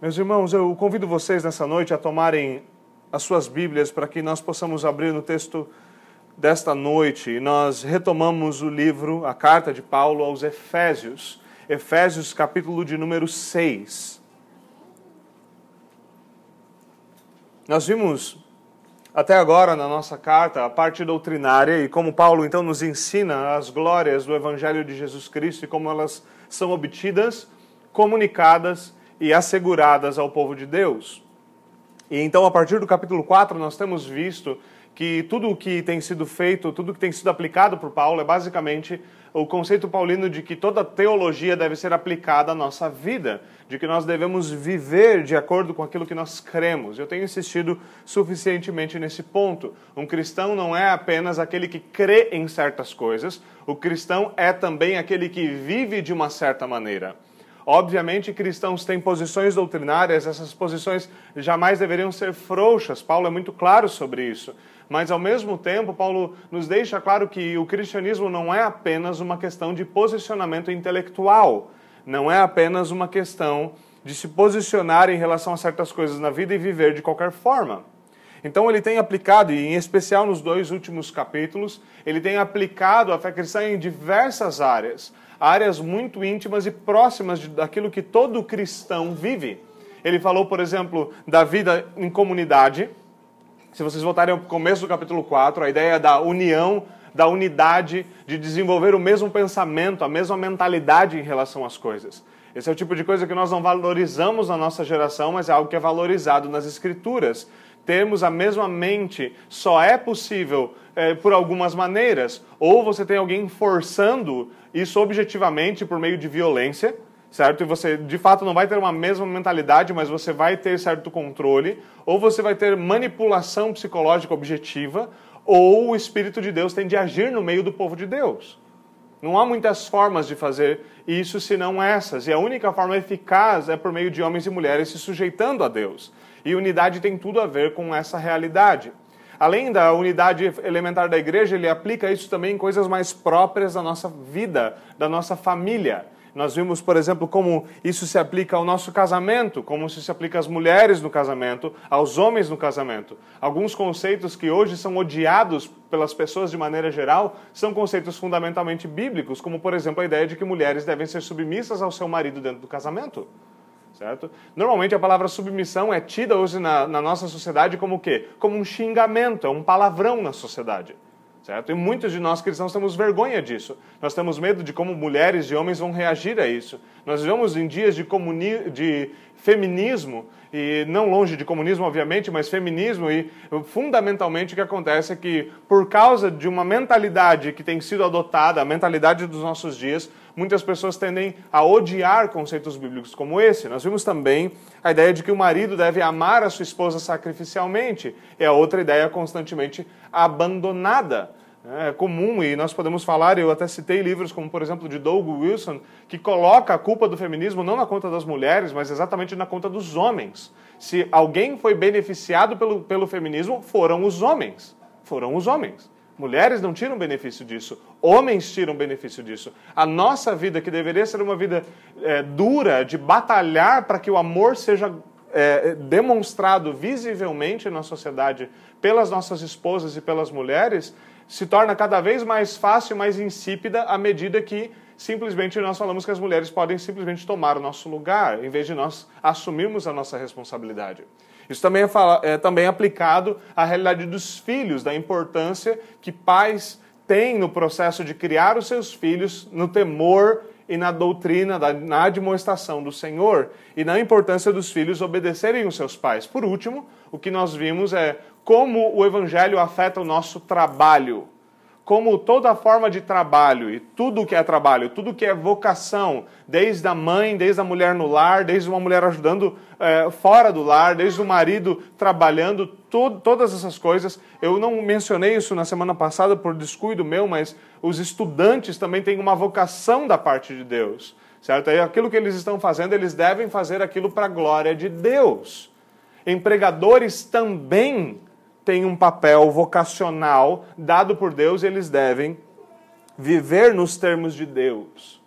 Meus irmãos, eu convido vocês nessa noite a tomarem as suas Bíblias para que nós possamos abrir no texto desta noite nós retomamos o livro, a carta de Paulo aos Efésios, Efésios capítulo de número 6. Nós vimos até agora na nossa carta a parte doutrinária e como Paulo então nos ensina as glórias do Evangelho de Jesus Cristo e como elas são obtidas, comunicadas e asseguradas ao povo de Deus. E então, a partir do capítulo 4, nós temos visto que tudo o que tem sido feito, tudo que tem sido aplicado por Paulo é basicamente o conceito paulino de que toda teologia deve ser aplicada à nossa vida, de que nós devemos viver de acordo com aquilo que nós cremos. Eu tenho insistido suficientemente nesse ponto. Um cristão não é apenas aquele que crê em certas coisas, o cristão é também aquele que vive de uma certa maneira. Obviamente, cristãos têm posições doutrinárias, essas posições jamais deveriam ser frouxas. Paulo é muito claro sobre isso. Mas, ao mesmo tempo, Paulo nos deixa claro que o cristianismo não é apenas uma questão de posicionamento intelectual, não é apenas uma questão de se posicionar em relação a certas coisas na vida e viver de qualquer forma. Então ele tem aplicado, e em especial nos dois últimos capítulos, ele tem aplicado a fé cristã em diversas áreas áreas muito íntimas e próximas daquilo que todo cristão vive. Ele falou, por exemplo, da vida em comunidade. Se vocês voltarem ao começo do capítulo 4, a ideia da união, da unidade, de desenvolver o mesmo pensamento, a mesma mentalidade em relação às coisas. Esse é o tipo de coisa que nós não valorizamos na nossa geração, mas é algo que é valorizado nas Escrituras. Termos a mesma mente só é possível é, por algumas maneiras. Ou você tem alguém forçando isso objetivamente por meio de violência, certo? E você de fato não vai ter uma mesma mentalidade, mas você vai ter certo controle, ou você vai ter manipulação psicológica objetiva, ou o Espírito de Deus tem de agir no meio do povo de Deus. Não há muitas formas de fazer isso senão essas, e a única forma eficaz é por meio de homens e mulheres se sujeitando a Deus. E unidade tem tudo a ver com essa realidade. Além da unidade elementar da igreja, ele aplica isso também em coisas mais próprias da nossa vida, da nossa família. Nós vimos, por exemplo, como isso se aplica ao nosso casamento, como isso se aplica às mulheres no casamento, aos homens no casamento. Alguns conceitos que hoje são odiados pelas pessoas de maneira geral são conceitos fundamentalmente bíblicos, como, por exemplo, a ideia de que mulheres devem ser submissas ao seu marido dentro do casamento certo? Normalmente a palavra submissão é tida hoje na, na nossa sociedade como o quê? Como um xingamento, é um palavrão na sociedade. Certo? E muitos de nós cristãos temos vergonha disso. Nós temos medo de como mulheres e homens vão reagir a isso. Nós vivemos em dias de, comuni de feminismo, e não longe de comunismo, obviamente, mas feminismo, e fundamentalmente o que acontece é que, por causa de uma mentalidade que tem sido adotada, a mentalidade dos nossos dias, muitas pessoas tendem a odiar conceitos bíblicos como esse. Nós vimos também a ideia de que o marido deve amar a sua esposa sacrificialmente, é outra ideia constantemente abandonada. É comum e nós podemos falar, eu até citei livros como, por exemplo, de Doug Wilson, que coloca a culpa do feminismo não na conta das mulheres, mas exatamente na conta dos homens. Se alguém foi beneficiado pelo, pelo feminismo, foram os homens. Foram os homens. Mulheres não tiram benefício disso, homens tiram benefício disso. A nossa vida, que deveria ser uma vida é, dura, de batalhar para que o amor seja é, demonstrado visivelmente na sociedade pelas nossas esposas e pelas mulheres, se torna cada vez mais fácil mais insípida à medida que simplesmente nós falamos que as mulheres podem simplesmente tomar o nosso lugar, em vez de nós assumirmos a nossa responsabilidade. Isso também é, é também aplicado à realidade dos filhos, da importância que pais têm no processo de criar os seus filhos no temor e na doutrina, na admoestação do Senhor e na importância dos filhos obedecerem os seus pais. Por último, o que nós vimos é como o Evangelho afeta o nosso trabalho como toda forma de trabalho e tudo que é trabalho, tudo que é vocação, desde a mãe, desde a mulher no lar, desde uma mulher ajudando é, fora do lar, desde o marido trabalhando, tudo, todas essas coisas. Eu não mencionei isso na semana passada por descuido meu, mas os estudantes também têm uma vocação da parte de Deus, certo? E aquilo que eles estão fazendo, eles devem fazer aquilo para a glória de Deus. Empregadores também têm um papel vocacional dado por Deus, eles devem viver nos termos de Deus.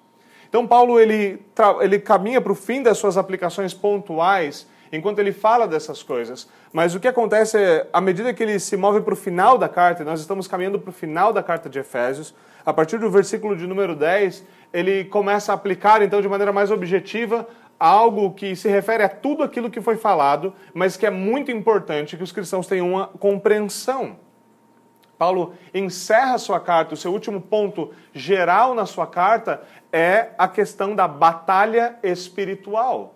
Então Paulo ele, ele caminha para o fim das suas aplicações pontuais enquanto ele fala dessas coisas. Mas o que acontece é, à medida que ele se move para o final da carta, e nós estamos caminhando para o final da carta de Efésios, a partir do versículo de número 10, ele começa a aplicar então de maneira mais objetiva algo que se refere a tudo aquilo que foi falado, mas que é muito importante que os cristãos tenham uma compreensão. Paulo encerra sua carta, o seu último ponto geral na sua carta é a questão da batalha espiritual.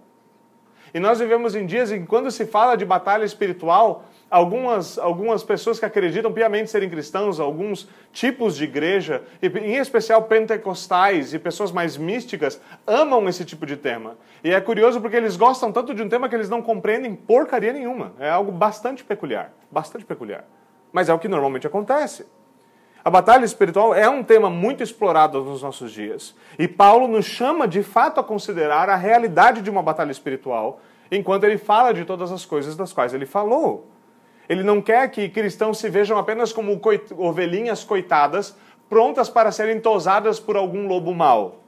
E nós vivemos em dias em que, quando se fala de batalha espiritual, algumas, algumas pessoas que acreditam piamente serem cristãos, alguns tipos de igreja, em especial pentecostais e pessoas mais místicas, amam esse tipo de tema. E é curioso porque eles gostam tanto de um tema que eles não compreendem porcaria nenhuma. É algo bastante peculiar. Bastante peculiar mas é o que normalmente acontece. A batalha espiritual é um tema muito explorado nos nossos dias. E Paulo nos chama de fato a considerar a realidade de uma batalha espiritual, enquanto ele fala de todas as coisas das quais ele falou. Ele não quer que cristãos se vejam apenas como ovelhinhas coitadas, prontas para serem tosadas por algum lobo mau.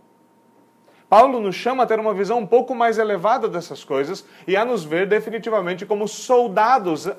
Paulo nos chama a ter uma visão um pouco mais elevada dessas coisas e a nos ver definitivamente como soldados eh,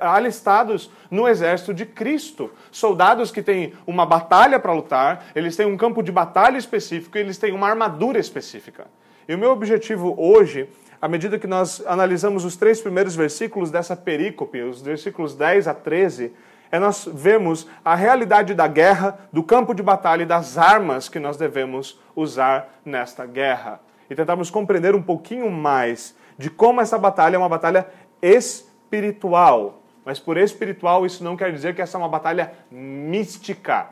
alistados no exército de Cristo. Soldados que têm uma batalha para lutar, eles têm um campo de batalha específico e eles têm uma armadura específica. E o meu objetivo hoje, à medida que nós analisamos os três primeiros versículos dessa perícope, os versículos 10 a 13, é nós vemos a realidade da guerra, do campo de batalha e das armas que nós devemos usar nesta guerra. E tentamos compreender um pouquinho mais de como essa batalha é uma batalha espiritual. Mas por espiritual, isso não quer dizer que essa é uma batalha mística.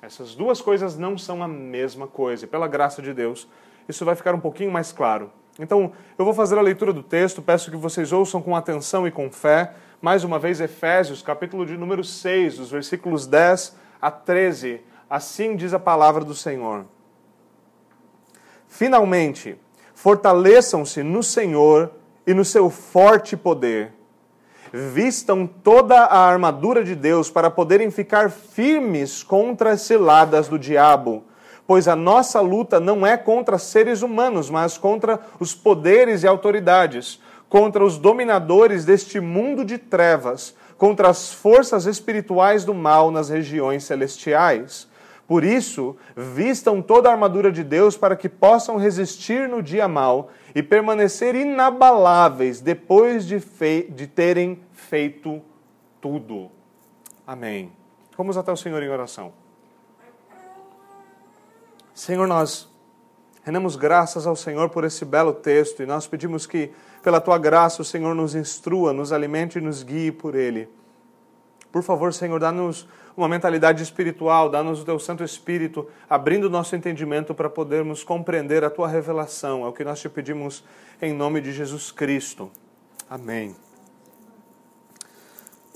Essas duas coisas não são a mesma coisa. E pela graça de Deus, isso vai ficar um pouquinho mais claro. Então, eu vou fazer a leitura do texto, peço que vocês ouçam com atenção e com fé mais uma vez Efésios, capítulo de número 6, os versículos 10 a 13. Assim diz a palavra do Senhor. Finalmente, fortaleçam-se no Senhor e no seu forte poder. Vistam toda a armadura de Deus para poderem ficar firmes contra as ciladas do diabo, pois a nossa luta não é contra seres humanos, mas contra os poderes e autoridades contra os dominadores deste mundo de trevas, contra as forças espirituais do mal nas regiões celestiais. Por isso, vistam toda a armadura de Deus para que possam resistir no dia mal e permanecer inabaláveis depois de, de terem feito tudo. Amém. Vamos até o Senhor em oração. Senhor, nós rendemos graças ao Senhor por esse belo texto e nós pedimos que pela tua graça, o Senhor nos instrua, nos alimente e nos guie por ele. Por favor, Senhor, dá-nos uma mentalidade espiritual, dá-nos o teu Santo Espírito, abrindo o nosso entendimento para podermos compreender a tua revelação. É o que nós te pedimos em nome de Jesus Cristo. Amém.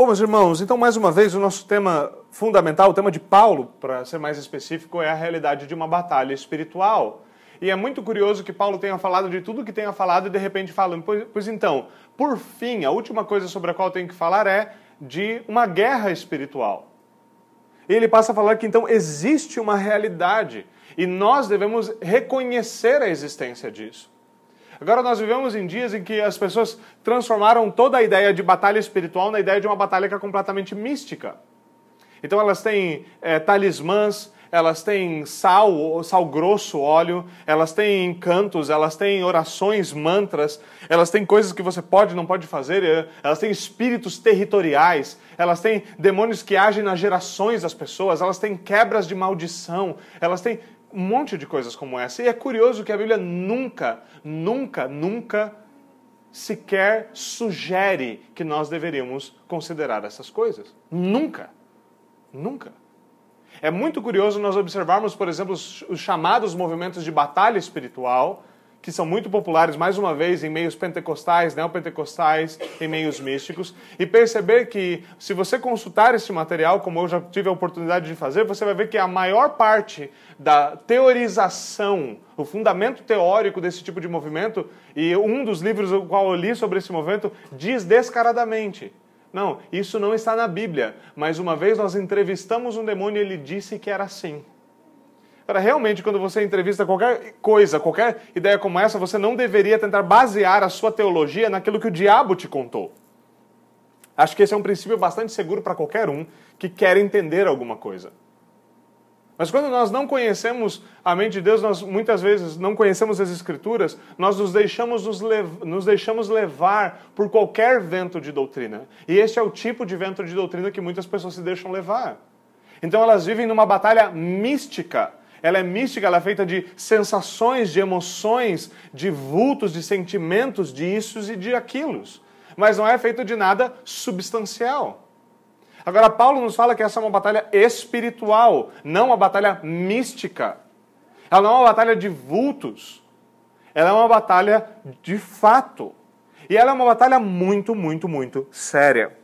Bom, meus irmãos, então mais uma vez o nosso tema fundamental, o tema de Paulo, para ser mais específico, é a realidade de uma batalha espiritual. E é muito curioso que Paulo tenha falado de tudo que tenha falado e de repente fala, pois, pois então, por fim, a última coisa sobre a qual tenho que falar é de uma guerra espiritual. E ele passa a falar que então existe uma realidade e nós devemos reconhecer a existência disso. Agora nós vivemos em dias em que as pessoas transformaram toda a ideia de batalha espiritual na ideia de uma batalha que é completamente mística. Então elas têm é, talismãs, elas têm sal, sal grosso, óleo, elas têm cantos, elas têm orações, mantras, elas têm coisas que você pode e não pode fazer, eh, elas têm espíritos territoriais, elas têm demônios que agem nas gerações das pessoas, elas têm quebras de maldição, elas têm um monte de coisas como essa. E é curioso que a Bíblia nunca, nunca, nunca sequer sugere que nós deveríamos considerar essas coisas. Nunca. Nunca. É muito curioso nós observarmos, por exemplo, os, os chamados movimentos de batalha espiritual, que são muito populares, mais uma vez, em meios pentecostais, neopentecostais, em meios místicos, e perceber que, se você consultar esse material, como eu já tive a oportunidade de fazer, você vai ver que a maior parte da teorização, o fundamento teórico desse tipo de movimento, e um dos livros o qual eu li sobre esse movimento, diz descaradamente não, isso não está na Bíblia. Mas uma vez nós entrevistamos um demônio e ele disse que era assim. Para realmente, quando você entrevista qualquer coisa, qualquer ideia como essa, você não deveria tentar basear a sua teologia naquilo que o diabo te contou. Acho que esse é um princípio bastante seguro para qualquer um que quer entender alguma coisa. Mas quando nós não conhecemos a mente de Deus, nós muitas vezes não conhecemos as Escrituras, nós nos deixamos, nos, lev nos deixamos levar por qualquer vento de doutrina. E este é o tipo de vento de doutrina que muitas pessoas se deixam levar. Então elas vivem numa batalha mística. Ela é mística, ela é feita de sensações, de emoções, de vultos, de sentimentos, de issos e de aquilos. Mas não é feita de nada substancial. Agora, Paulo nos fala que essa é uma batalha espiritual, não uma batalha mística. Ela não é uma batalha de vultos. Ela é uma batalha de fato. E ela é uma batalha muito, muito, muito séria.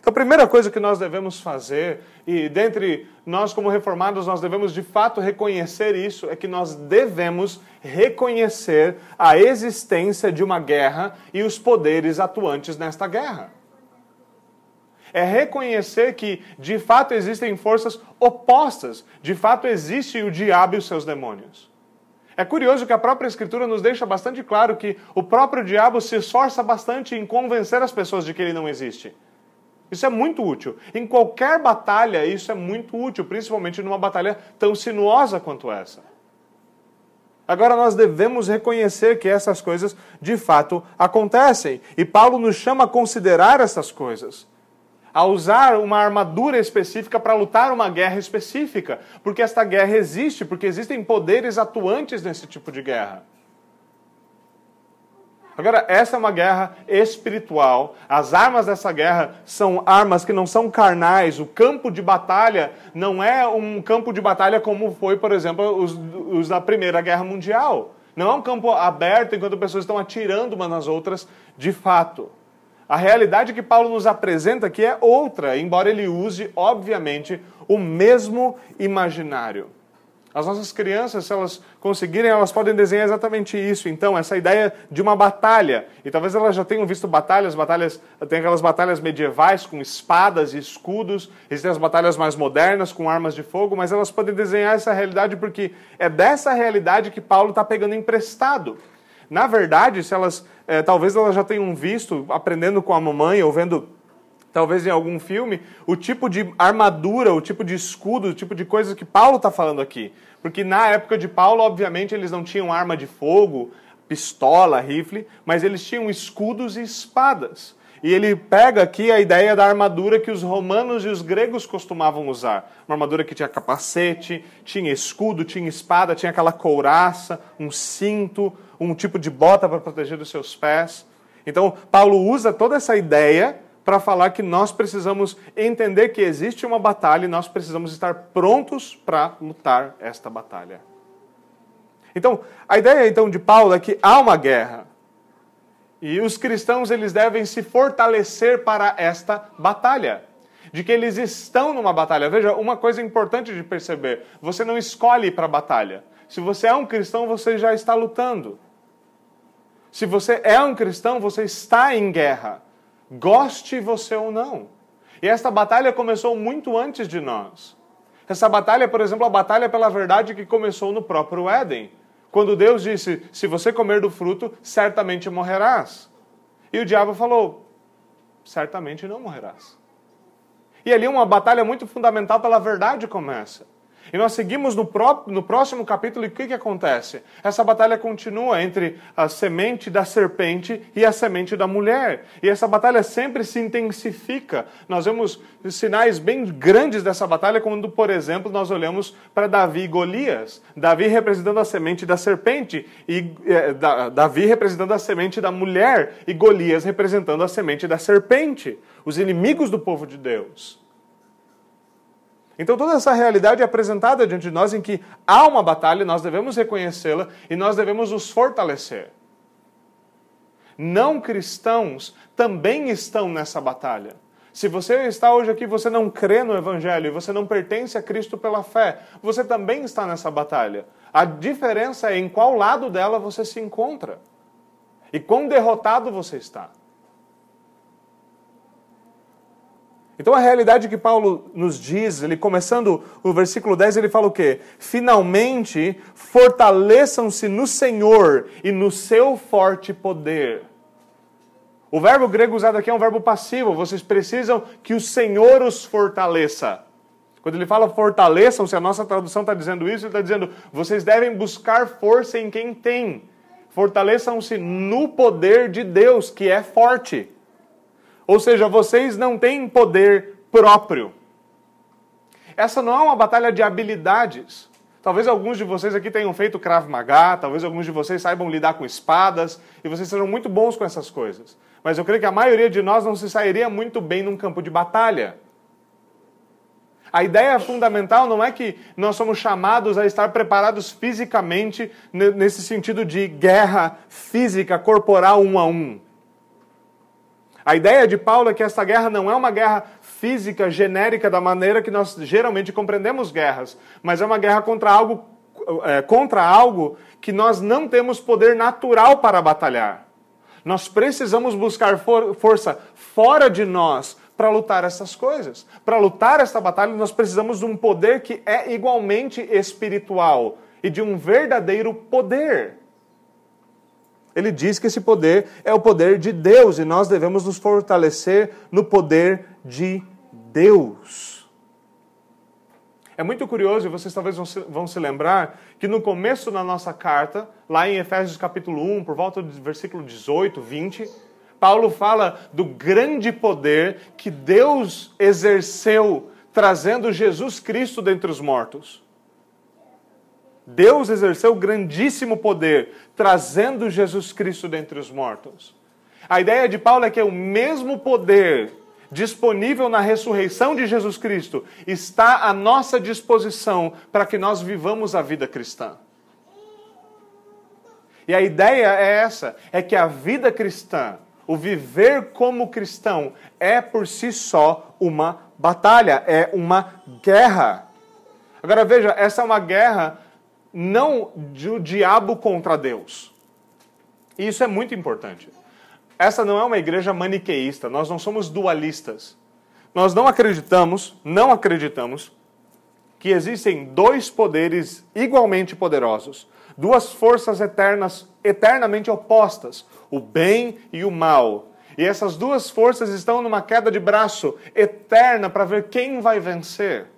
Então, a primeira coisa que nós devemos fazer, e dentre nós como reformados, nós devemos de fato reconhecer isso, é que nós devemos reconhecer a existência de uma guerra e os poderes atuantes nesta guerra é reconhecer que de fato existem forças opostas, de fato existe o diabo e os seus demônios. É curioso que a própria Escritura nos deixa bastante claro que o próprio diabo se esforça bastante em convencer as pessoas de que ele não existe. Isso é muito útil. Em qualquer batalha, isso é muito útil, principalmente numa batalha tão sinuosa quanto essa. Agora nós devemos reconhecer que essas coisas de fato acontecem. E Paulo nos chama a considerar essas coisas a usar uma armadura específica para lutar uma guerra específica, porque esta guerra existe, porque existem poderes atuantes nesse tipo de guerra. Agora, essa é uma guerra espiritual. As armas dessa guerra são armas que não são carnais. O campo de batalha não é um campo de batalha como foi, por exemplo, os, os da Primeira Guerra Mundial. Não é um campo aberto enquanto pessoas estão atirando umas nas outras de fato. A realidade que Paulo nos apresenta aqui é outra, embora ele use, obviamente, o mesmo imaginário. As nossas crianças, se elas conseguirem, elas podem desenhar exatamente isso. Então, essa ideia de uma batalha. E talvez elas já tenham visto batalhas, batalhas, tem aquelas batalhas medievais com espadas e escudos, existem as batalhas mais modernas com armas de fogo, mas elas podem desenhar essa realidade porque é dessa realidade que Paulo está pegando emprestado. Na verdade, se elas, é, talvez elas já tenham visto, aprendendo com a mamãe ou vendo talvez em algum filme, o tipo de armadura, o tipo de escudo, o tipo de coisas que Paulo está falando aqui. Porque na época de Paulo, obviamente, eles não tinham arma de fogo, pistola, rifle, mas eles tinham escudos e espadas. E ele pega aqui a ideia da armadura que os romanos e os gregos costumavam usar. Uma armadura que tinha capacete, tinha escudo, tinha espada, tinha aquela couraça, um cinto, um tipo de bota para proteger os seus pés. Então, Paulo usa toda essa ideia para falar que nós precisamos entender que existe uma batalha e nós precisamos estar prontos para lutar esta batalha. Então, a ideia então de Paulo é que há uma guerra. E os cristãos eles devem se fortalecer para esta batalha. De que eles estão numa batalha. Veja, uma coisa importante de perceber: você não escolhe para a batalha. Se você é um cristão, você já está lutando. Se você é um cristão, você está em guerra. Goste você ou não. E esta batalha começou muito antes de nós. Essa batalha, por exemplo, a batalha pela verdade que começou no próprio Éden. Quando Deus disse: Se você comer do fruto, certamente morrerás. E o diabo falou: Certamente não morrerás. E ali uma batalha muito fundamental pela verdade começa. E nós seguimos no, no próximo capítulo e o que, que acontece? Essa batalha continua entre a semente da serpente e a semente da mulher. E essa batalha sempre se intensifica. Nós vemos sinais bem grandes dessa batalha quando, por exemplo, nós olhamos para Davi e Golias. Davi representando a semente da serpente e da, Davi representando a semente da mulher e Golias representando a semente da serpente. Os inimigos do povo de Deus. Então toda essa realidade é apresentada diante de nós em que há uma batalha, nós devemos reconhecê-la e nós devemos nos fortalecer. Não cristãos também estão nessa batalha. Se você está hoje aqui, você não crê no Evangelho, você não pertence a Cristo pela fé, você também está nessa batalha. A diferença é em qual lado dela você se encontra e quão derrotado você está. Então a realidade que Paulo nos diz, ele começando o versículo 10, ele fala o quê? Finalmente fortaleçam-se no Senhor e no seu forte poder. O verbo grego usado aqui é um verbo passivo. Vocês precisam que o Senhor os fortaleça. Quando ele fala fortaleçam-se, a nossa tradução está dizendo isso, ele está dizendo vocês devem buscar força em quem tem. Fortaleçam-se no poder de Deus, que é forte. Ou seja, vocês não têm poder próprio. Essa não é uma batalha de habilidades. Talvez alguns de vocês aqui tenham feito Krav Maga, talvez alguns de vocês saibam lidar com espadas, e vocês sejam muito bons com essas coisas. Mas eu creio que a maioria de nós não se sairia muito bem num campo de batalha. A ideia fundamental não é que nós somos chamados a estar preparados fisicamente, nesse sentido de guerra física, corporal um a um. A ideia de Paulo é que essa guerra não é uma guerra física, genérica, da maneira que nós geralmente compreendemos guerras, mas é uma guerra contra algo, é, contra algo que nós não temos poder natural para batalhar. Nós precisamos buscar for força fora de nós para lutar essas coisas. Para lutar essa batalha, nós precisamos de um poder que é igualmente espiritual e de um verdadeiro poder. Ele diz que esse poder é o poder de Deus e nós devemos nos fortalecer no poder de Deus. É muito curioso, e vocês talvez vão se, vão se lembrar, que no começo da nossa carta, lá em Efésios capítulo 1, por volta do versículo 18, 20, Paulo fala do grande poder que Deus exerceu trazendo Jesus Cristo dentre os mortos. Deus exerceu grandíssimo poder, trazendo Jesus Cristo dentre os mortos. A ideia de Paulo é que o mesmo poder disponível na ressurreição de Jesus Cristo está à nossa disposição para que nós vivamos a vida cristã. E a ideia é essa: é que a vida cristã, o viver como cristão, é por si só uma batalha, é uma guerra. Agora veja, essa é uma guerra não do diabo contra Deus. E isso é muito importante. Essa não é uma igreja maniqueísta, nós não somos dualistas. Nós não acreditamos, não acreditamos, que existem dois poderes igualmente poderosos, duas forças eternas, eternamente opostas, o bem e o mal. E essas duas forças estão numa queda de braço eterna para ver quem vai vencer.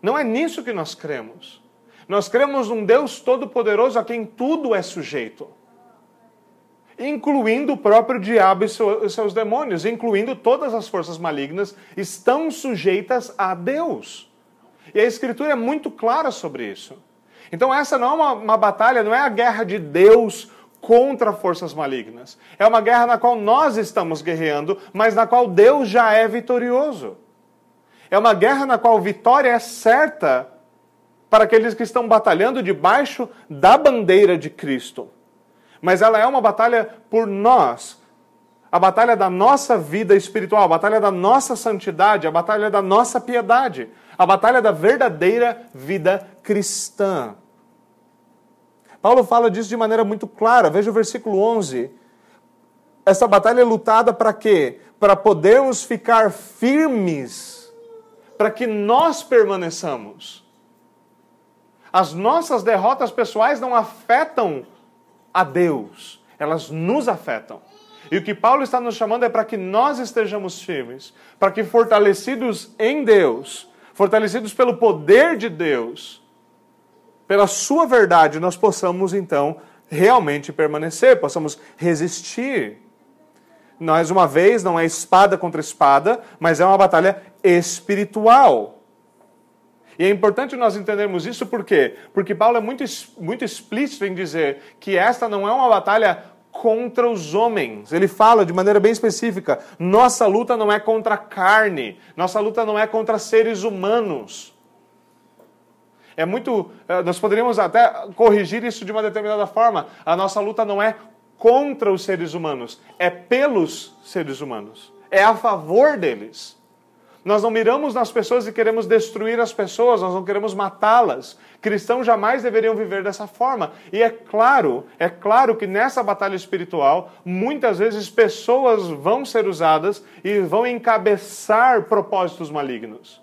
Não é nisso que nós cremos. Nós cremos num Deus todo-poderoso a quem tudo é sujeito, incluindo o próprio diabo e seus demônios, incluindo todas as forças malignas, estão sujeitas a Deus. E a Escritura é muito clara sobre isso. Então, essa não é uma, uma batalha, não é a guerra de Deus contra forças malignas. É uma guerra na qual nós estamos guerreando, mas na qual Deus já é vitorioso. É uma guerra na qual vitória é certa para aqueles que estão batalhando debaixo da bandeira de Cristo. Mas ela é uma batalha por nós. A batalha da nossa vida espiritual, a batalha da nossa santidade, a batalha da nossa piedade, a batalha da verdadeira vida cristã. Paulo fala disso de maneira muito clara. Veja o versículo 11. Essa batalha é lutada para quê? Para podermos ficar firmes, para que nós permaneçamos. As nossas derrotas pessoais não afetam a Deus, elas nos afetam. E o que Paulo está nos chamando é para que nós estejamos firmes, para que fortalecidos em Deus, fortalecidos pelo poder de Deus, pela sua verdade, nós possamos então realmente permanecer, possamos resistir. Mais uma vez, não é espada contra espada, mas é uma batalha espiritual. E é importante nós entendermos isso por quê? Porque Paulo é muito, muito explícito em dizer que esta não é uma batalha contra os homens. Ele fala de maneira bem específica: nossa luta não é contra a carne, nossa luta não é contra seres humanos. É muito. Eh, nós poderíamos até corrigir isso de uma determinada forma. A nossa luta não é contra os seres humanos, é pelos seres humanos. É a favor deles. Nós não miramos nas pessoas e queremos destruir as pessoas, nós não queremos matá-las. Cristãos jamais deveriam viver dessa forma. E é claro, é claro que nessa batalha espiritual, muitas vezes pessoas vão ser usadas e vão encabeçar propósitos malignos.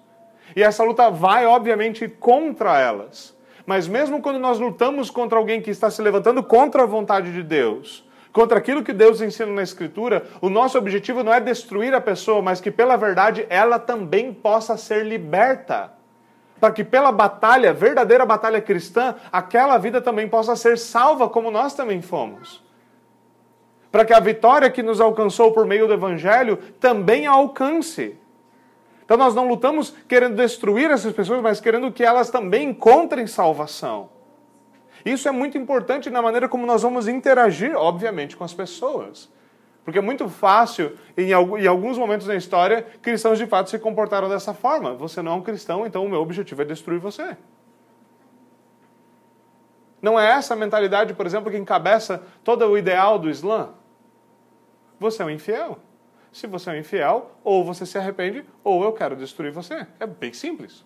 E essa luta vai, obviamente, contra elas. Mas mesmo quando nós lutamos contra alguém que está se levantando contra a vontade de Deus, contra aquilo que Deus ensina na Escritura, o nosso objetivo não é destruir a pessoa, mas que pela verdade ela também possa ser liberta. Para que pela batalha, verdadeira batalha cristã, aquela vida também possa ser salva, como nós também fomos. Para que a vitória que nos alcançou por meio do Evangelho também a alcance. Então nós não lutamos querendo destruir essas pessoas, mas querendo que elas também encontrem salvação. Isso é muito importante na maneira como nós vamos interagir, obviamente, com as pessoas. Porque é muito fácil, em alguns momentos na história, cristãos de fato se comportaram dessa forma. Você não é um cristão, então o meu objetivo é destruir você. Não é essa a mentalidade, por exemplo, que encabeça todo o ideal do Islã? Você é um infiel. Se você é um infiel, ou você se arrepende, ou eu quero destruir você. É bem simples.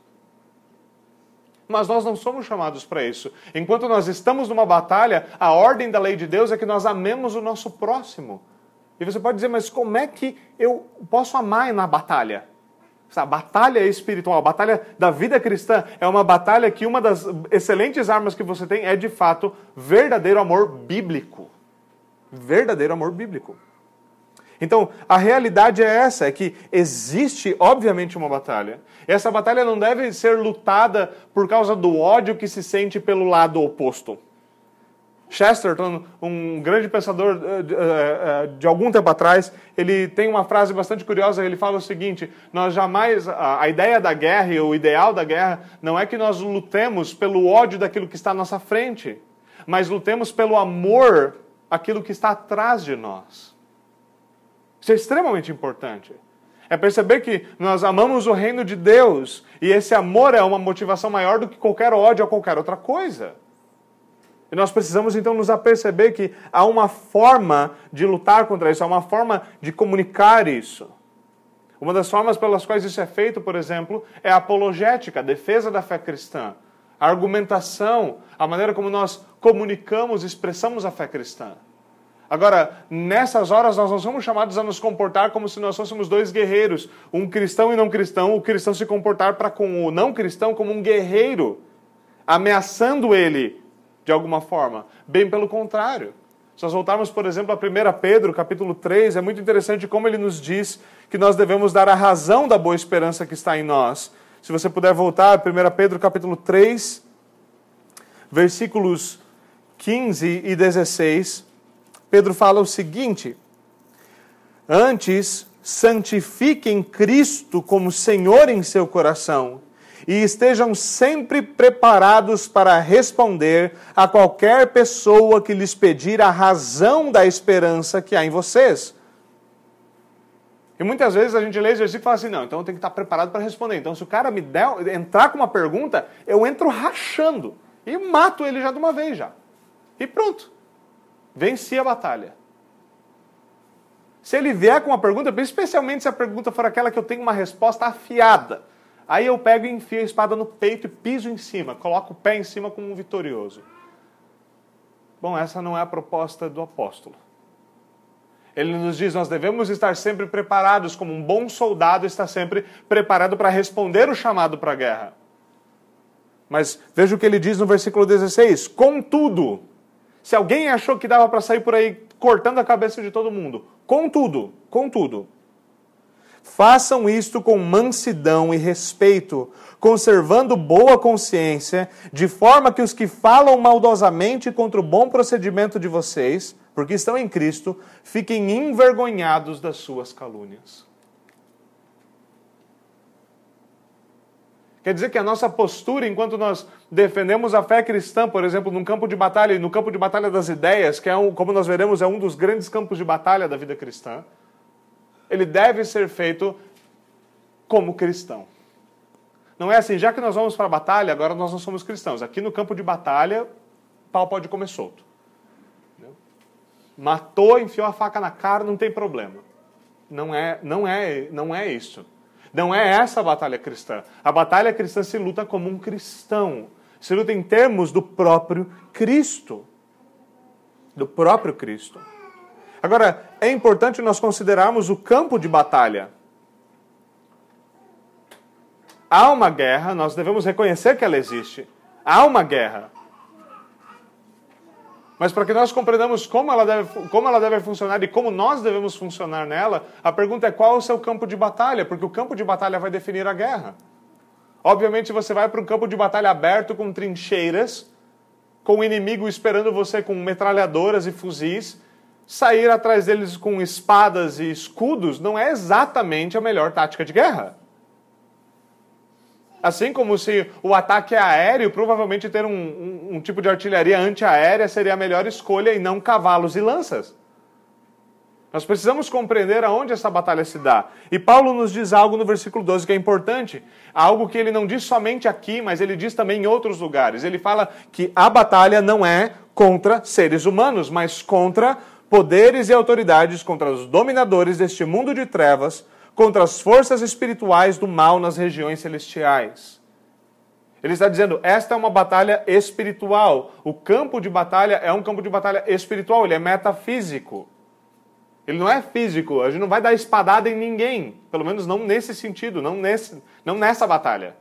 Mas nós não somos chamados para isso. Enquanto nós estamos numa batalha, a ordem da lei de Deus é que nós amemos o nosso próximo. E você pode dizer, mas como é que eu posso amar na batalha? A batalha espiritual, a batalha da vida cristã é uma batalha que uma das excelentes armas que você tem é, de fato, verdadeiro amor bíblico. Verdadeiro amor bíblico. Então, a realidade é essa, é que existe, obviamente, uma batalha. Essa batalha não deve ser lutada por causa do ódio que se sente pelo lado oposto. Chesterton, um grande pensador eh, eh, eh, de algum tempo atrás, ele tem uma frase bastante curiosa, ele fala o seguinte, nós jamais, a ideia da guerra e o ideal da guerra não é que nós lutemos pelo ódio daquilo que está à nossa frente, mas lutemos pelo amor aquilo que está atrás de nós. Isso é extremamente importante. É perceber que nós amamos o reino de Deus e esse amor é uma motivação maior do que qualquer ódio ou qualquer outra coisa. E nós precisamos então nos aperceber que há uma forma de lutar contra isso, há uma forma de comunicar isso. Uma das formas pelas quais isso é feito, por exemplo, é a apologética, a defesa da fé cristã, a argumentação, a maneira como nós comunicamos, expressamos a fé cristã. Agora, nessas horas nós não somos chamados a nos comportar como se nós fôssemos dois guerreiros, um cristão e não cristão, o cristão se comportar para com o não cristão como um guerreiro, ameaçando ele de alguma forma. Bem pelo contrário. Se nós voltarmos, por exemplo, a 1 Pedro, capítulo 3, é muito interessante como ele nos diz que nós devemos dar a razão da boa esperança que está em nós. Se você puder voltar, 1 Pedro, capítulo 3, versículos 15 e 16. Pedro fala o seguinte: Antes, santifiquem Cristo como Senhor em seu coração e estejam sempre preparados para responder a qualquer pessoa que lhes pedir a razão da esperança que há em vocês. E muitas vezes a gente lê esse versículo e fala assim: não, então eu tenho que estar preparado para responder. Então, se o cara me der, entrar com uma pergunta, eu entro rachando e mato ele já de uma vez já. E pronto venci a batalha. Se ele vier com uma pergunta, especialmente se a pergunta for aquela que eu tenho uma resposta afiada, aí eu pego e enfio a espada no peito e piso em cima, coloco o pé em cima como um vitorioso. Bom, essa não é a proposta do apóstolo. Ele nos diz: nós devemos estar sempre preparados, como um bom soldado está sempre preparado para responder o chamado para a guerra. Mas veja o que ele diz no versículo 16: Contudo, se alguém achou que dava para sair por aí cortando a cabeça de todo mundo, contudo, contudo, façam isto com mansidão e respeito, conservando boa consciência, de forma que os que falam maldosamente contra o bom procedimento de vocês, porque estão em Cristo, fiquem envergonhados das suas calúnias. Quer dizer que a nossa postura, enquanto nós defendemos a fé cristã, por exemplo, num campo de batalha, e no campo de batalha das ideias, que é um, como nós veremos, é um dos grandes campos de batalha da vida cristã, ele deve ser feito como cristão. Não é assim, já que nós vamos para a batalha, agora nós não somos cristãos. Aqui no campo de batalha, pau pode comer solto. Matou, enfiou a faca na cara, não tem problema. Não é, não é, não é isso. Não é essa a batalha cristã. A batalha cristã se luta como um cristão. Se luta em termos do próprio Cristo. Do próprio Cristo. Agora, é importante nós considerarmos o campo de batalha. Há uma guerra, nós devemos reconhecer que ela existe. Há uma guerra. Mas para que nós compreendamos como ela, deve, como ela deve funcionar e como nós devemos funcionar nela, a pergunta é qual é o seu campo de batalha, porque o campo de batalha vai definir a guerra. Obviamente, você vai para um campo de batalha aberto com trincheiras, com o inimigo esperando você com metralhadoras e fuzis, sair atrás deles com espadas e escudos não é exatamente a melhor tática de guerra. Assim como se o ataque aéreo, provavelmente ter um, um, um tipo de artilharia antiaérea seria a melhor escolha e não cavalos e lanças. Nós precisamos compreender aonde essa batalha se dá. E Paulo nos diz algo no versículo 12 que é importante. Algo que ele não diz somente aqui, mas ele diz também em outros lugares. Ele fala que a batalha não é contra seres humanos, mas contra poderes e autoridades, contra os dominadores deste mundo de trevas, contra as forças espirituais do mal nas regiões celestiais. Ele está dizendo: esta é uma batalha espiritual. O campo de batalha é um campo de batalha espiritual, ele é metafísico. Ele não é físico, a gente não vai dar espadada em ninguém, pelo menos não nesse sentido, não, nesse, não nessa batalha.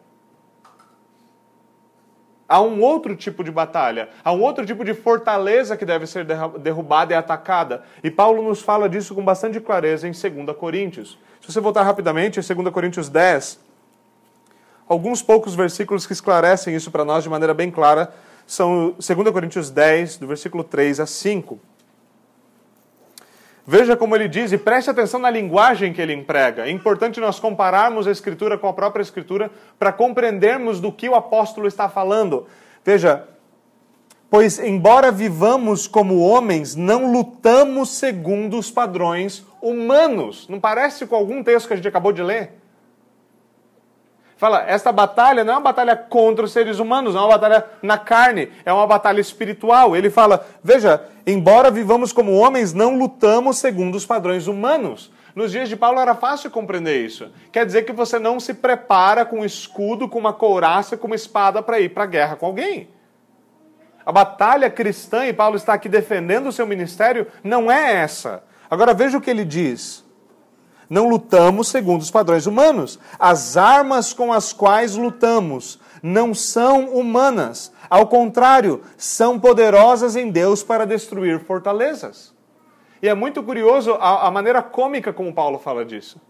Há um outro tipo de batalha, há um outro tipo de fortaleza que deve ser derrubada e atacada. E Paulo nos fala disso com bastante clareza em 2 Coríntios. Se você voltar rapidamente, em 2 Coríntios 10, alguns poucos versículos que esclarecem isso para nós de maneira bem clara são 2 Coríntios 10, do versículo 3 a 5. Veja como ele diz e preste atenção na linguagem que ele emprega. É importante nós compararmos a Escritura com a própria Escritura para compreendermos do que o apóstolo está falando. Veja, pois embora vivamos como homens, não lutamos segundo os padrões humanos. Não parece com algum texto que a gente acabou de ler? Fala, esta batalha não é uma batalha contra os seres humanos, não é uma batalha na carne, é uma batalha espiritual. Ele fala, veja, embora vivamos como homens, não lutamos segundo os padrões humanos. Nos dias de Paulo era fácil compreender isso. Quer dizer que você não se prepara com um escudo, com uma couraça, com uma espada para ir para a guerra com alguém. A batalha cristã, e Paulo está aqui defendendo o seu ministério, não é essa. Agora veja o que ele diz. Não lutamos segundo os padrões humanos. As armas com as quais lutamos não são humanas. Ao contrário, são poderosas em Deus para destruir fortalezas. E é muito curioso a, a maneira cômica como Paulo fala disso.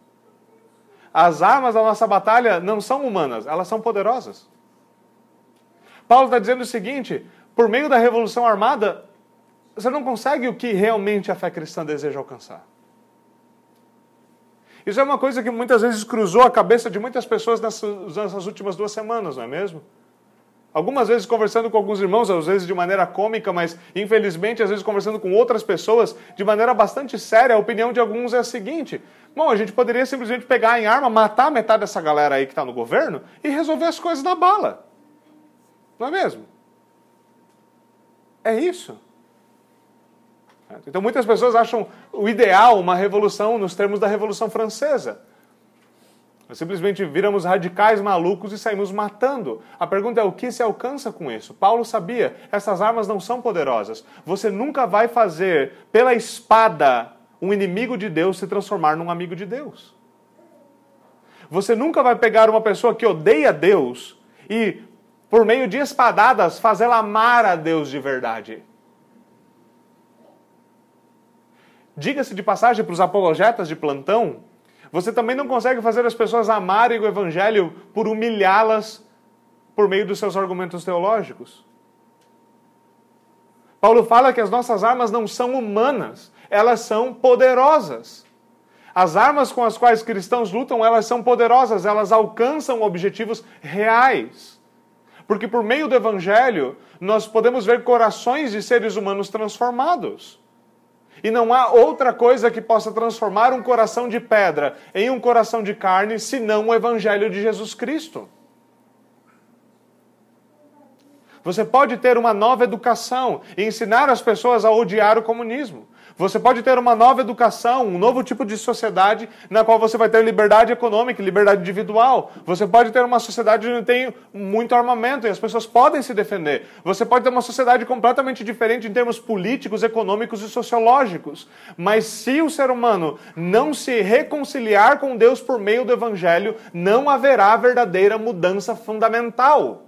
As armas da nossa batalha não são humanas, elas são poderosas. Paulo está dizendo o seguinte: por meio da revolução armada, você não consegue o que realmente a fé cristã deseja alcançar. Isso é uma coisa que muitas vezes cruzou a cabeça de muitas pessoas nessas, nessas últimas duas semanas, não é mesmo? Algumas vezes conversando com alguns irmãos, às vezes de maneira cômica, mas infelizmente, às vezes conversando com outras pessoas de maneira bastante séria, a opinião de alguns é a seguinte: bom, a gente poderia simplesmente pegar em arma, matar metade dessa galera aí que está no governo e resolver as coisas na bala. Não é mesmo? É isso. Então muitas pessoas acham o ideal uma revolução nos termos da Revolução Francesa. Nós simplesmente viramos radicais malucos e saímos matando. A pergunta é o que se alcança com isso? Paulo sabia, essas armas não são poderosas. Você nunca vai fazer pela espada um inimigo de Deus se transformar num amigo de Deus. Você nunca vai pegar uma pessoa que odeia Deus e, por meio de espadadas, fazê-la amar a Deus de verdade. Diga-se de passagem para os apologetas de plantão, você também não consegue fazer as pessoas amarem o evangelho por humilhá-las por meio dos seus argumentos teológicos. Paulo fala que as nossas armas não são humanas, elas são poderosas. As armas com as quais cristãos lutam, elas são poderosas, elas alcançam objetivos reais. Porque por meio do evangelho, nós podemos ver corações de seres humanos transformados. E não há outra coisa que possa transformar um coração de pedra em um coração de carne senão o Evangelho de Jesus Cristo. Você pode ter uma nova educação e ensinar as pessoas a odiar o comunismo. Você pode ter uma nova educação, um novo tipo de sociedade na qual você vai ter liberdade econômica, liberdade individual. Você pode ter uma sociedade onde tem muito armamento e as pessoas podem se defender. Você pode ter uma sociedade completamente diferente em termos políticos, econômicos e sociológicos. Mas se o ser humano não se reconciliar com Deus por meio do evangelho, não haverá verdadeira mudança fundamental.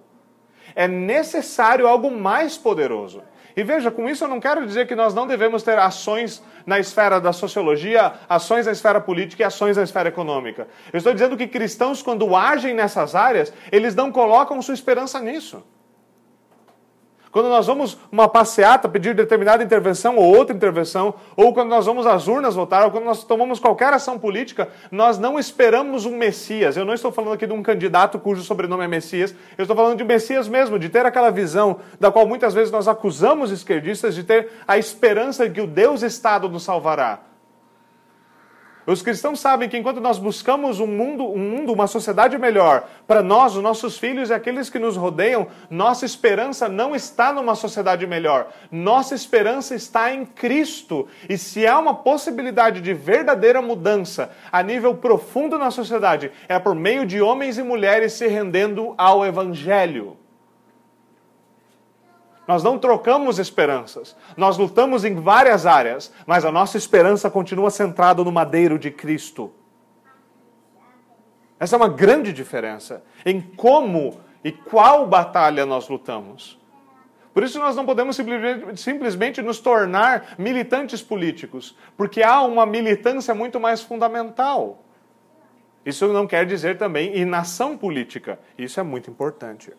É necessário algo mais poderoso. E veja, com isso eu não quero dizer que nós não devemos ter ações na esfera da sociologia, ações na esfera política e ações na esfera econômica. Eu estou dizendo que cristãos, quando agem nessas áreas, eles não colocam sua esperança nisso. Quando nós vamos uma passeata pedir determinada intervenção ou outra intervenção, ou quando nós vamos às urnas votar, ou quando nós tomamos qualquer ação política, nós não esperamos um Messias. Eu não estou falando aqui de um candidato cujo sobrenome é Messias, eu estou falando de Messias mesmo, de ter aquela visão da qual muitas vezes nós acusamos esquerdistas de ter a esperança de que o Deus Estado nos salvará. Os cristãos sabem que enquanto nós buscamos um mundo, um mundo, uma sociedade melhor para nós, os nossos filhos e aqueles que nos rodeiam, nossa esperança não está numa sociedade melhor. Nossa esperança está em Cristo. E se há uma possibilidade de verdadeira mudança a nível profundo na sociedade, é por meio de homens e mulheres se rendendo ao evangelho. Nós não trocamos esperanças. Nós lutamos em várias áreas, mas a nossa esperança continua centrada no madeiro de Cristo. Essa é uma grande diferença em como e qual batalha nós lutamos. Por isso nós não podemos simplesmente, nos tornar militantes políticos, porque há uma militância muito mais fundamental. Isso não quer dizer também inação política. Isso é muito importante.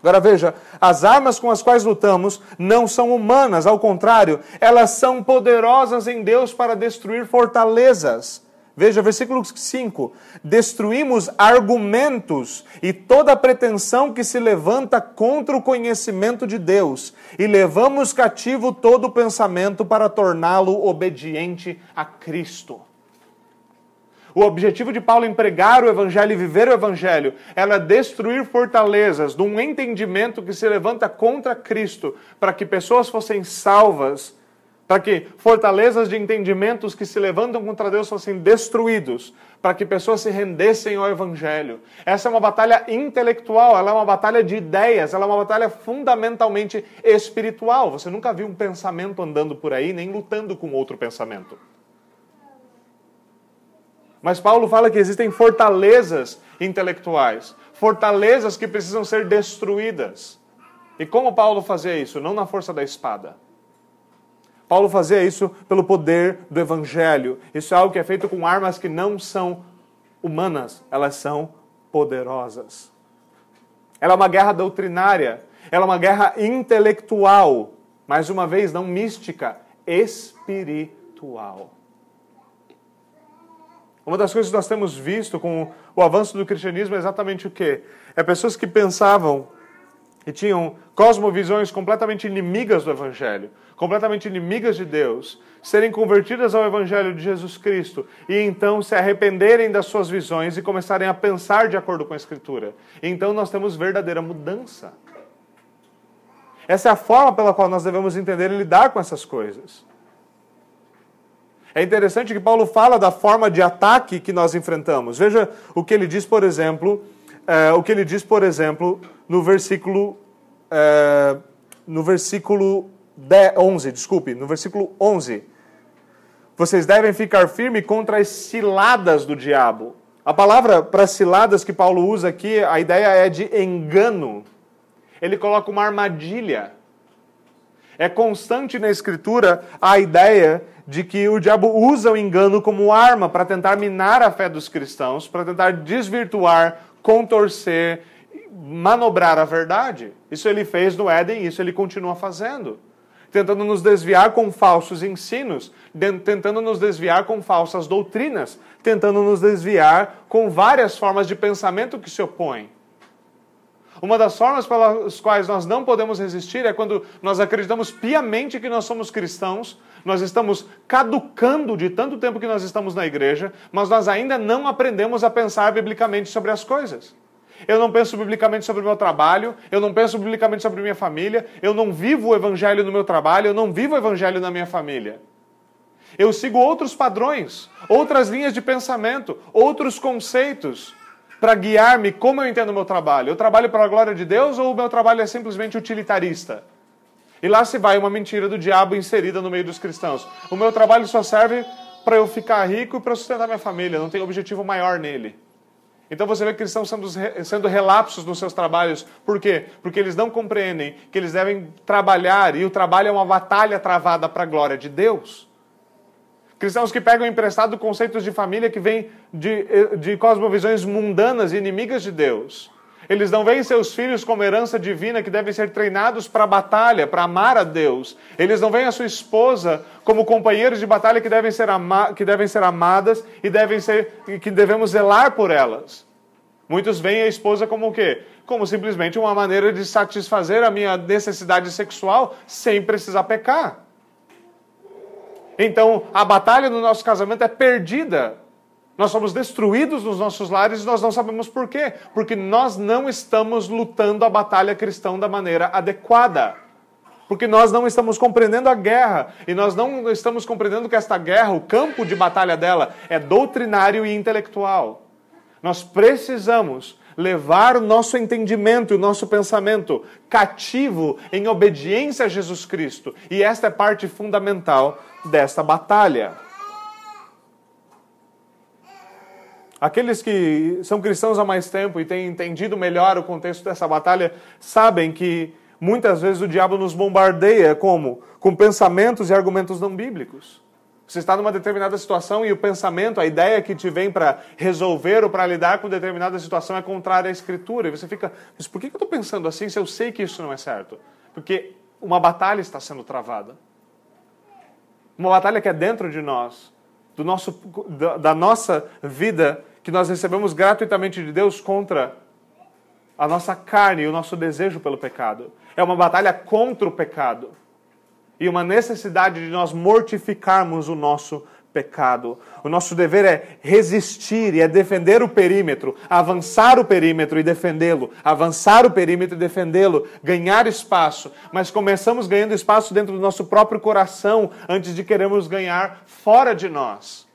Agora veja, as armas com as quais lutamos não são humanas, ao contrário, elas são poderosas em Deus para destruir fortalezas. Veja, versículo 5: Destruímos argumentos e toda pretensão que se levanta contra o conhecimento de Deus, e levamos cativo todo pensamento para torná-lo obediente a Cristo. O objetivo de Paulo em pregar o evangelho e viver o evangelho era destruir fortalezas de um entendimento que se levanta contra Cristo, para que pessoas fossem salvas, para que fortalezas de entendimentos que se levantam contra Deus fossem destruídos, para que pessoas se rendessem ao evangelho. Essa é uma batalha intelectual, ela é uma batalha de ideias, ela é uma batalha fundamentalmente espiritual. Você nunca viu um pensamento andando por aí nem lutando com outro pensamento. Mas Paulo fala que existem fortalezas intelectuais, fortalezas que precisam ser destruídas. E como Paulo fazia isso? Não na força da espada. Paulo fazia isso pelo poder do evangelho. Isso é algo que é feito com armas que não são humanas, elas são poderosas. Ela é uma guerra doutrinária, ela é uma guerra intelectual, mais uma vez, não mística, espiritual. Uma das coisas que nós temos visto com o avanço do cristianismo é exatamente o quê? É pessoas que pensavam e tinham cosmovisões completamente inimigas do Evangelho, completamente inimigas de Deus, serem convertidas ao Evangelho de Jesus Cristo e então se arrependerem das suas visões e começarem a pensar de acordo com a Escritura. Então nós temos verdadeira mudança. Essa é a forma pela qual nós devemos entender e lidar com essas coisas. É interessante que Paulo fala da forma de ataque que nós enfrentamos. Veja o que ele diz, por exemplo, é, o que ele diz, por exemplo, no versículo é, no versículo 10, 11, desculpe, no versículo 11. Vocês devem ficar firmes contra as ciladas do diabo. A palavra para ciladas que Paulo usa aqui, a ideia é de engano. Ele coloca uma armadilha. É constante na Escritura a ideia de que o diabo usa o engano como arma para tentar minar a fé dos cristãos, para tentar desvirtuar, contorcer, manobrar a verdade. Isso ele fez no Éden, isso ele continua fazendo. Tentando nos desviar com falsos ensinos, tentando nos desviar com falsas doutrinas, tentando nos desviar com várias formas de pensamento que se opõem. Uma das formas pelas quais nós não podemos resistir é quando nós acreditamos piamente que nós somos cristãos, nós estamos caducando de tanto tempo que nós estamos na igreja, mas nós ainda não aprendemos a pensar biblicamente sobre as coisas. Eu não penso biblicamente sobre o meu trabalho, eu não penso biblicamente sobre minha família, eu não vivo o evangelho no meu trabalho, eu não vivo o evangelho na minha família. Eu sigo outros padrões, outras linhas de pensamento, outros conceitos para guiar-me como eu entendo o meu trabalho. Eu trabalho para a glória de Deus ou o meu trabalho é simplesmente utilitarista? E lá se vai uma mentira do diabo inserida no meio dos cristãos. O meu trabalho só serve para eu ficar rico e para sustentar minha família, não tem objetivo maior nele. Então você vê cristãos sendo, sendo relapsos nos seus trabalhos. Por quê? Porque eles não compreendem que eles devem trabalhar e o trabalho é uma batalha travada para a glória de Deus. Cristãos que pegam emprestado conceitos de família que vêm de, de cosmovisões mundanas e inimigas de Deus. Eles não veem seus filhos como herança divina que devem ser treinados para a batalha, para amar a Deus. Eles não veem a sua esposa como companheiros de batalha que devem ser, ama que devem ser amadas e devem ser, que devemos zelar por elas. Muitos veem a esposa como o quê? Como simplesmente uma maneira de satisfazer a minha necessidade sexual sem precisar pecar. Então, a batalha no nosso casamento é perdida. Nós somos destruídos nos nossos lares e nós não sabemos por quê. Porque nós não estamos lutando a batalha cristã da maneira adequada. Porque nós não estamos compreendendo a guerra. E nós não estamos compreendendo que esta guerra, o campo de batalha dela, é doutrinário e intelectual. Nós precisamos levar o nosso entendimento e o nosso pensamento cativo em obediência a Jesus Cristo. E esta é parte fundamental desta batalha. Aqueles que são cristãos há mais tempo e têm entendido melhor o contexto dessa batalha sabem que muitas vezes o diabo nos bombardeia como com pensamentos e argumentos não bíblicos. Você está numa determinada situação e o pensamento, a ideia que te vem para resolver ou para lidar com determinada situação é contrária à Escritura. E você fica, mas por que eu estou pensando assim se eu sei que isso não é certo? Porque uma batalha está sendo travada. Uma batalha que é dentro de nós, do nosso, da, da nossa vida, que nós recebemos gratuitamente de Deus contra a nossa carne e o nosso desejo pelo pecado. É uma batalha contra o pecado e uma necessidade de nós mortificarmos o nosso pecado. O nosso dever é resistir e é defender o perímetro, avançar o perímetro e defendê-lo, avançar o perímetro e defendê-lo, ganhar espaço. Mas começamos ganhando espaço dentro do nosso próprio coração antes de queremos ganhar fora de nós.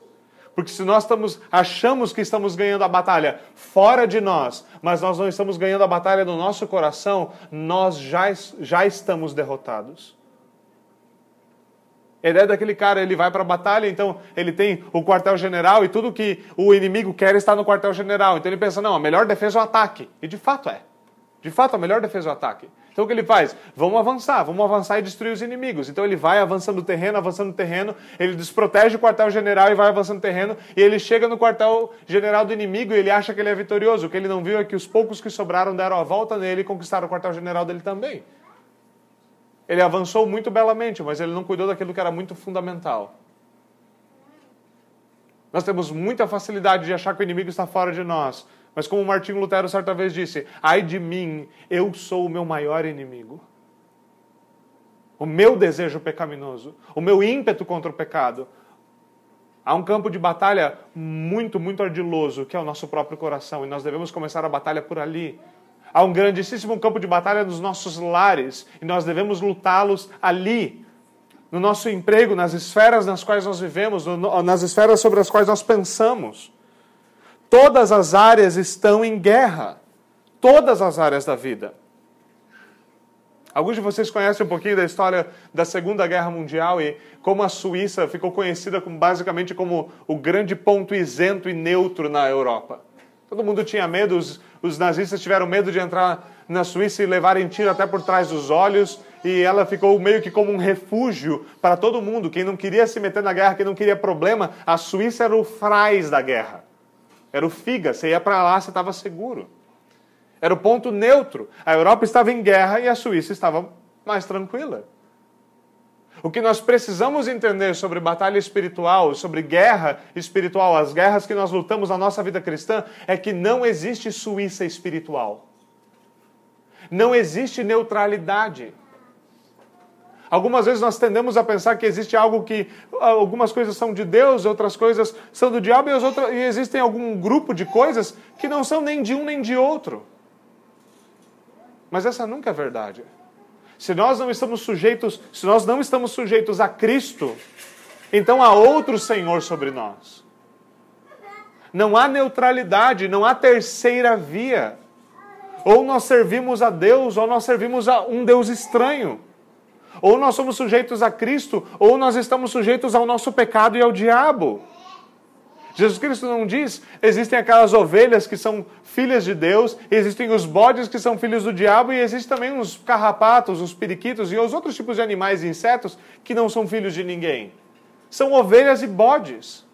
Porque se nós estamos, achamos que estamos ganhando a batalha fora de nós, mas nós não estamos ganhando a batalha no nosso coração, nós já, já estamos derrotados. A ideia daquele cara, ele vai para a batalha, então ele tem o quartel-general e tudo que o inimigo quer está no quartel-general. Então ele pensa, não, a melhor defesa é o ataque. E de fato é. De fato, a melhor defesa é o ataque. Então o que ele faz? Vamos avançar, vamos avançar e destruir os inimigos. Então ele vai avançando o terreno, avançando o terreno, ele desprotege o quartel-general e vai avançando o terreno, e ele chega no quartel-general do inimigo e ele acha que ele é vitorioso. O que ele não viu é que os poucos que sobraram deram a volta nele e conquistaram o quartel-general dele também. Ele avançou muito belamente, mas ele não cuidou daquilo que era muito fundamental. Nós temos muita facilidade de achar que o inimigo está fora de nós. Mas como Martinho Lutero certa vez disse, ai de mim, eu sou o meu maior inimigo. O meu desejo pecaminoso, o meu ímpeto contra o pecado. Há um campo de batalha muito, muito ardiloso, que é o nosso próprio coração, e nós devemos começar a batalha por ali. Há um grandíssimo campo de batalha nos nossos lares e nós devemos lutá-los ali, no nosso emprego, nas esferas nas quais nós vivemos, nas esferas sobre as quais nós pensamos. Todas as áreas estão em guerra. Todas as áreas da vida. Alguns de vocês conhecem um pouquinho da história da Segunda Guerra Mundial e como a Suíça ficou conhecida como, basicamente como o grande ponto isento e neutro na Europa. Todo mundo tinha medo, os, os nazistas tiveram medo de entrar na Suíça e levarem tiro até por trás dos olhos, e ela ficou meio que como um refúgio para todo mundo. Quem não queria se meter na guerra, quem não queria problema, a Suíça era o fraz da guerra. Era o figa, você ia para lá, você estava seguro. Era o ponto neutro. A Europa estava em guerra e a Suíça estava mais tranquila. O que nós precisamos entender sobre batalha espiritual, sobre guerra espiritual, as guerras que nós lutamos na nossa vida cristã, é que não existe Suíça espiritual. Não existe neutralidade. Algumas vezes nós tendemos a pensar que existe algo que algumas coisas são de Deus, outras coisas são do diabo e, outras, e existem algum grupo de coisas que não são nem de um nem de outro. Mas essa nunca é verdade. Se nós não estamos sujeitos, se nós não estamos sujeitos a Cristo, então há outro Senhor sobre nós. Não há neutralidade, não há terceira via. Ou nós servimos a Deus, ou nós servimos a um Deus estranho. Ou nós somos sujeitos a Cristo, ou nós estamos sujeitos ao nosso pecado e ao diabo. Jesus Cristo não diz, existem aquelas ovelhas que são filhas de Deus, existem os bodes que são filhos do diabo, e existem também os carrapatos, os periquitos e os outros tipos de animais e insetos que não são filhos de ninguém. São ovelhas e bodes.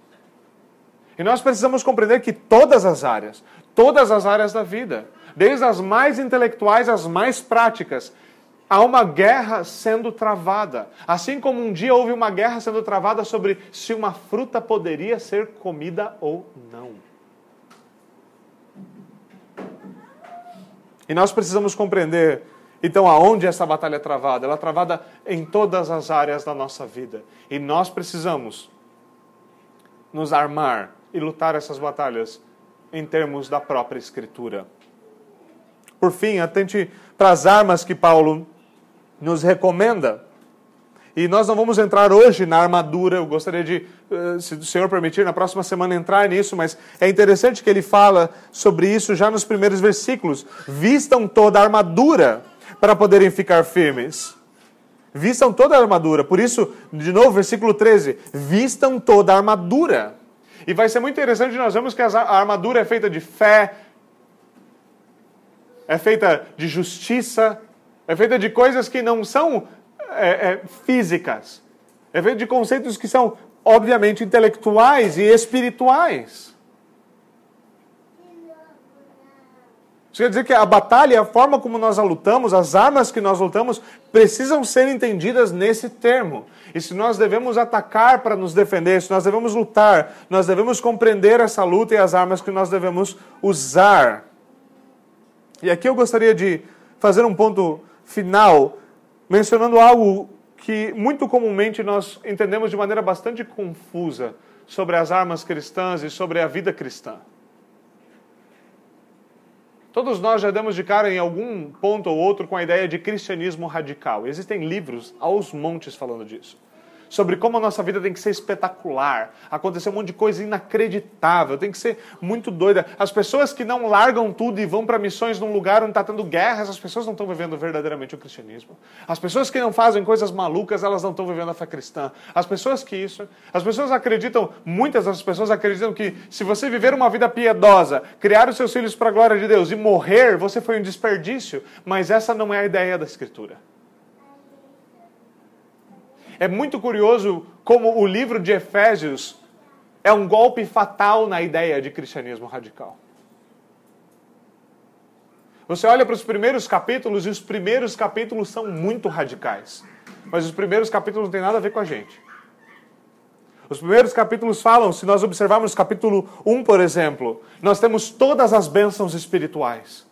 E nós precisamos compreender que todas as áreas, todas as áreas da vida, desde as mais intelectuais às mais práticas, há uma guerra sendo travada. Assim como um dia houve uma guerra sendo travada sobre se uma fruta poderia ser comida ou não. E nós precisamos compreender, então, aonde essa batalha é travada. Ela é travada em todas as áreas da nossa vida. E nós precisamos nos armar e lutar essas batalhas em termos da própria Escritura. Por fim, atente para as armas que Paulo nos recomenda. E nós não vamos entrar hoje na armadura, eu gostaria de, eh, se o Senhor permitir, na próxima semana entrar nisso, mas é interessante que ele fala sobre isso já nos primeiros versículos. Vistam toda a armadura para poderem ficar firmes. Vistam toda a armadura. Por isso, de novo, versículo 13: vistam toda a armadura. E vai ser muito interessante nós vemos que a armadura é feita de fé, é feita de justiça, é feita de coisas que não são é, é, físicas. É feita de conceitos que são, obviamente, intelectuais e espirituais. Isso quer dizer que a batalha, a forma como nós a lutamos, as armas que nós lutamos, precisam ser entendidas nesse termo. E se nós devemos atacar para nos defender, se nós devemos lutar, nós devemos compreender essa luta e as armas que nós devemos usar. E aqui eu gostaria de fazer um ponto final mencionando algo que muito comumente nós entendemos de maneira bastante confusa sobre as armas cristãs e sobre a vida cristã. Todos nós já demos de cara em algum ponto ou outro com a ideia de cristianismo radical. Existem livros aos montes falando disso sobre como a nossa vida tem que ser espetacular, acontecer um monte de coisa inacreditável, tem que ser muito doida. As pessoas que não largam tudo e vão para missões num lugar onde está tendo guerras, as pessoas não estão vivendo verdadeiramente o cristianismo. As pessoas que não fazem coisas malucas, elas não estão vivendo a fé cristã. As pessoas que isso, as pessoas acreditam, muitas das pessoas acreditam que se você viver uma vida piedosa, criar os seus filhos para a glória de Deus e morrer, você foi um desperdício, mas essa não é a ideia da Escritura. É muito curioso como o livro de Efésios é um golpe fatal na ideia de cristianismo radical. Você olha para os primeiros capítulos e os primeiros capítulos são muito radicais. Mas os primeiros capítulos não têm nada a ver com a gente. Os primeiros capítulos falam, se nós observarmos capítulo 1, por exemplo, nós temos todas as bênçãos espirituais.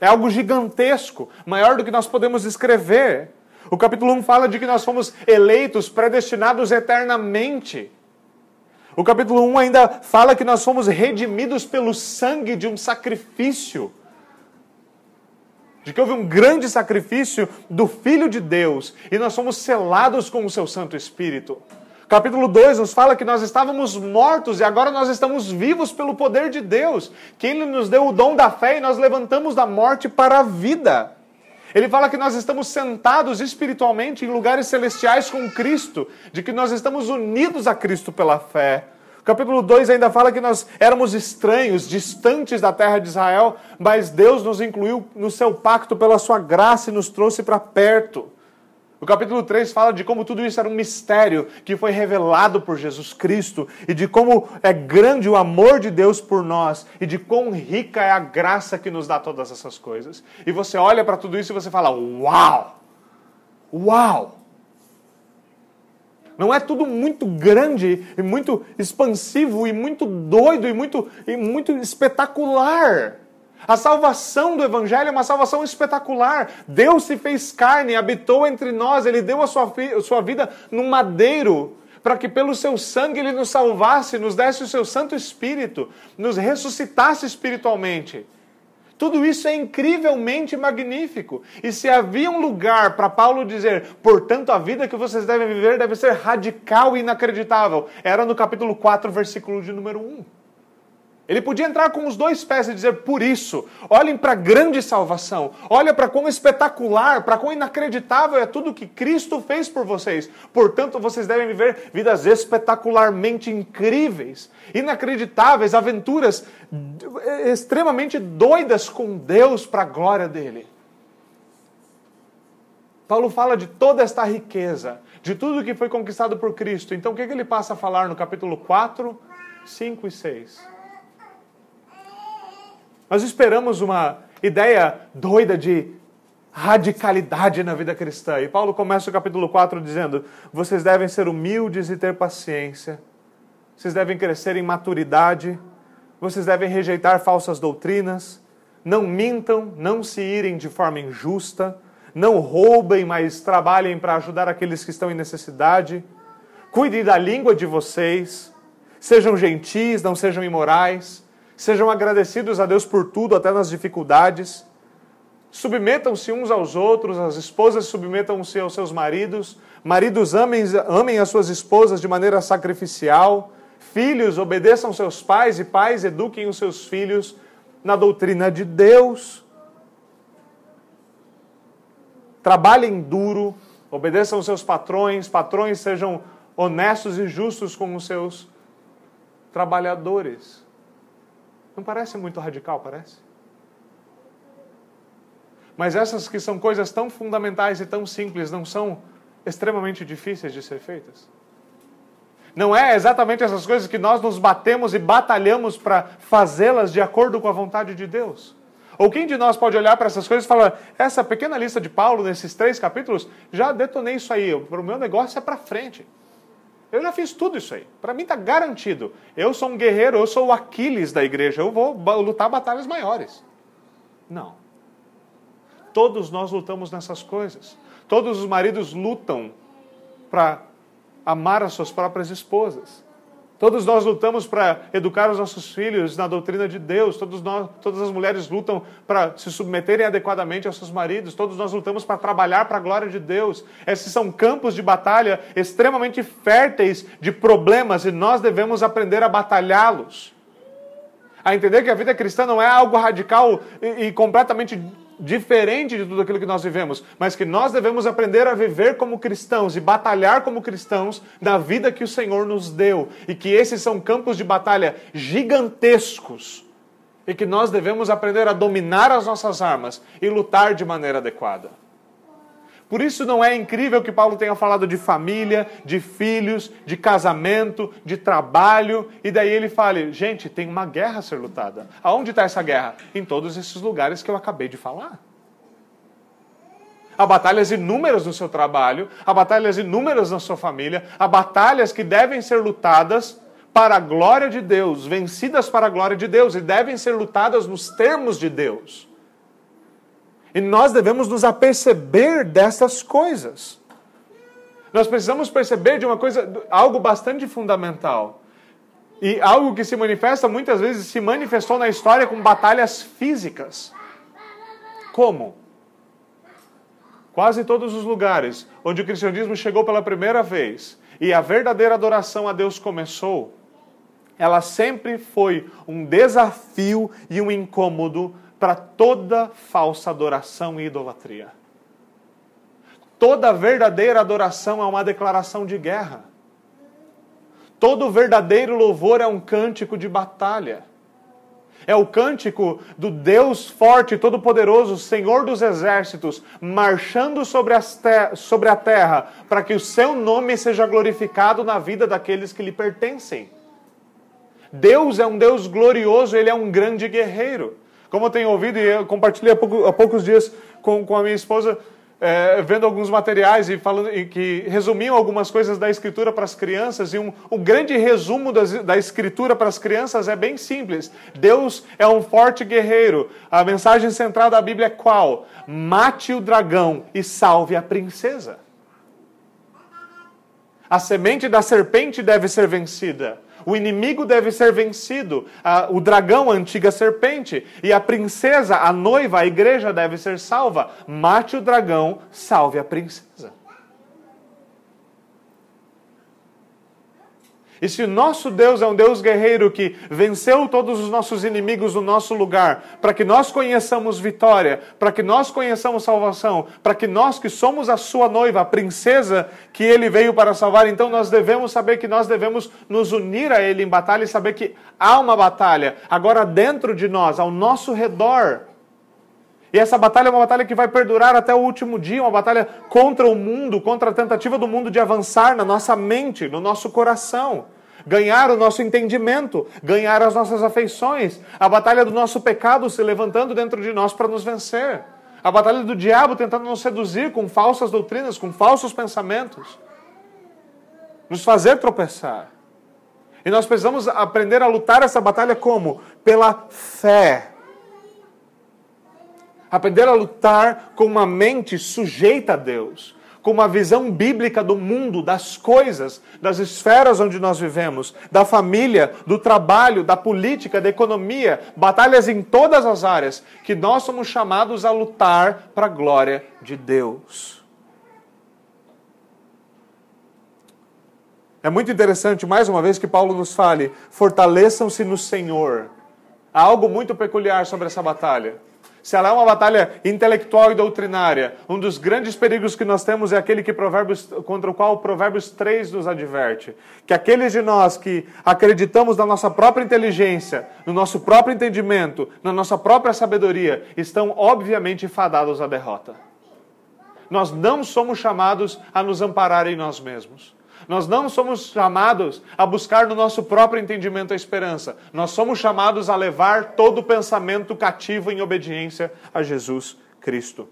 É algo gigantesco, maior do que nós podemos escrever. O capítulo 1 fala de que nós fomos eleitos, predestinados eternamente. O capítulo 1 ainda fala que nós fomos redimidos pelo sangue de um sacrifício. De que houve um grande sacrifício do Filho de Deus e nós fomos selados com o seu Santo Espírito. Capítulo 2 nos fala que nós estávamos mortos e agora nós estamos vivos pelo poder de Deus, que Ele nos deu o dom da fé e nós levantamos da morte para a vida. Ele fala que nós estamos sentados espiritualmente em lugares celestiais com Cristo, de que nós estamos unidos a Cristo pela fé. Capítulo 2 ainda fala que nós éramos estranhos, distantes da terra de Israel, mas Deus nos incluiu no seu pacto pela sua graça e nos trouxe para perto. O capítulo 3 fala de como tudo isso era um mistério que foi revelado por Jesus Cristo e de como é grande o amor de Deus por nós e de quão rica é a graça que nos dá todas essas coisas. E você olha para tudo isso e você fala: Uau! Uau! Não é tudo muito grande e muito expansivo e muito doido e muito, e muito espetacular. A salvação do Evangelho é uma salvação espetacular. Deus se fez carne, habitou entre nós, Ele deu a sua, sua vida num madeiro, para que pelo seu sangue Ele nos salvasse, nos desse o seu Santo Espírito, nos ressuscitasse espiritualmente. Tudo isso é incrivelmente magnífico. E se havia um lugar para Paulo dizer, portanto, a vida que vocês devem viver deve ser radical e inacreditável, era no capítulo 4, versículo de número 1. Ele podia entrar com os dois pés e dizer, por isso, olhem para a grande salvação, olha para quão espetacular, para quão inacreditável é tudo que Cristo fez por vocês. Portanto, vocês devem viver vidas espetacularmente incríveis, inacreditáveis, aventuras extremamente doidas com Deus para a glória dele. Paulo fala de toda esta riqueza, de tudo que foi conquistado por Cristo. Então, o que, ele passa a falar no capítulo 4, 5 e 6? Nós esperamos uma ideia doida de radicalidade na vida cristã. E Paulo começa o capítulo 4 dizendo: Vocês devem ser humildes e ter paciência, vocês devem crescer em maturidade, vocês devem rejeitar falsas doutrinas, não mintam, não se irem de forma injusta, não roubem, mas trabalhem para ajudar aqueles que estão em necessidade, cuidem da língua de vocês, sejam gentis, não sejam imorais Sejam agradecidos a Deus por tudo, até nas dificuldades. Submetam-se uns aos outros, as esposas submetam-se aos seus maridos. Maridos amem, amem as suas esposas de maneira sacrificial. Filhos obedeçam seus pais e pais eduquem os seus filhos na doutrina de Deus. Trabalhem duro, obedeçam seus patrões, patrões sejam honestos e justos com os seus trabalhadores. Não parece muito radical, parece? Mas essas que são coisas tão fundamentais e tão simples não são extremamente difíceis de ser feitas? Não é exatamente essas coisas que nós nos batemos e batalhamos para fazê-las de acordo com a vontade de Deus? Ou quem de nós pode olhar para essas coisas e falar: essa pequena lista de Paulo nesses três capítulos, já detonei isso aí, o meu negócio é para frente. Eu já fiz tudo isso aí. Para mim está garantido. Eu sou um guerreiro, eu sou o Aquiles da igreja. Eu vou lutar batalhas maiores. Não. Todos nós lutamos nessas coisas. Todos os maridos lutam para amar as suas próprias esposas. Todos nós lutamos para educar os nossos filhos na doutrina de Deus. Todos nós, todas as mulheres lutam para se submeterem adequadamente aos seus maridos. Todos nós lutamos para trabalhar para a glória de Deus. Esses são campos de batalha extremamente férteis de problemas e nós devemos aprender a batalhá-los. A entender que a vida cristã não é algo radical e, e completamente diferente de tudo aquilo que nós vivemos, mas que nós devemos aprender a viver como cristãos e batalhar como cristãos na vida que o Senhor nos deu, e que esses são campos de batalha gigantescos, e que nós devemos aprender a dominar as nossas armas e lutar de maneira adequada. Por isso não é incrível que Paulo tenha falado de família, de filhos, de casamento, de trabalho, e daí ele fale: gente, tem uma guerra a ser lutada. Aonde está essa guerra? Em todos esses lugares que eu acabei de falar. Há batalhas inúmeras no seu trabalho, há batalhas inúmeras na sua família, há batalhas que devem ser lutadas para a glória de Deus, vencidas para a glória de Deus, e devem ser lutadas nos termos de Deus. E nós devemos nos aperceber dessas coisas. Nós precisamos perceber de uma coisa, algo bastante fundamental. E algo que se manifesta muitas vezes se manifestou na história com batalhas físicas. Como? Quase todos os lugares onde o cristianismo chegou pela primeira vez e a verdadeira adoração a Deus começou, ela sempre foi um desafio e um incômodo para toda falsa adoração e idolatria. Toda verdadeira adoração é uma declaração de guerra. Todo verdadeiro louvor é um cântico de batalha. É o cântico do Deus forte, todo-poderoso, Senhor dos exércitos, marchando sobre, sobre a terra, para que o seu nome seja glorificado na vida daqueles que lhe pertencem. Deus é um Deus glorioso, ele é um grande guerreiro. Como eu tenho ouvido, e eu compartilhei há, pouco, há poucos dias com, com a minha esposa, é, vendo alguns materiais e falando e que resumiam algumas coisas da escritura para as crianças e um, um grande resumo das, da escritura para as crianças é bem simples. Deus é um forte guerreiro. A mensagem central da Bíblia é qual? Mate o dragão e salve a princesa. A semente da serpente deve ser vencida. O inimigo deve ser vencido. o dragão, a antiga serpente. E a princesa, a noiva, a igreja deve ser salva. Mate o dragão, salve a princesa. E se o nosso Deus é um Deus guerreiro que venceu todos os nossos inimigos no nosso lugar, para que nós conheçamos vitória, para que nós conheçamos salvação, para que nós que somos a sua noiva, a princesa que ele veio para salvar, então nós devemos saber que nós devemos nos unir a ele em batalha e saber que há uma batalha agora dentro de nós, ao nosso redor. E essa batalha é uma batalha que vai perdurar até o último dia, uma batalha contra o mundo, contra a tentativa do mundo de avançar na nossa mente, no nosso coração. Ganhar o nosso entendimento, ganhar as nossas afeições, a batalha do nosso pecado se levantando dentro de nós para nos vencer, a batalha do diabo tentando nos seduzir com falsas doutrinas, com falsos pensamentos, nos fazer tropeçar. E nós precisamos aprender a lutar essa batalha como? Pela fé Aprender a lutar com uma mente sujeita a Deus, com uma visão bíblica do mundo, das coisas, das esferas onde nós vivemos, da família, do trabalho, da política, da economia, batalhas em todas as áreas, que nós somos chamados a lutar para a glória de Deus. É muito interessante, mais uma vez, que Paulo nos fale: fortaleçam-se no Senhor. Há algo muito peculiar sobre essa batalha se ela é uma batalha intelectual e doutrinária, um dos grandes perigos que nós temos é aquele que provérbios, contra o qual o Provérbios 3 nos adverte. Que aqueles de nós que acreditamos na nossa própria inteligência, no nosso próprio entendimento, na nossa própria sabedoria, estão obviamente fadados à derrota. Nós não somos chamados a nos amparar em nós mesmos. Nós não somos chamados a buscar no nosso próprio entendimento a esperança. Nós somos chamados a levar todo pensamento cativo em obediência a Jesus Cristo.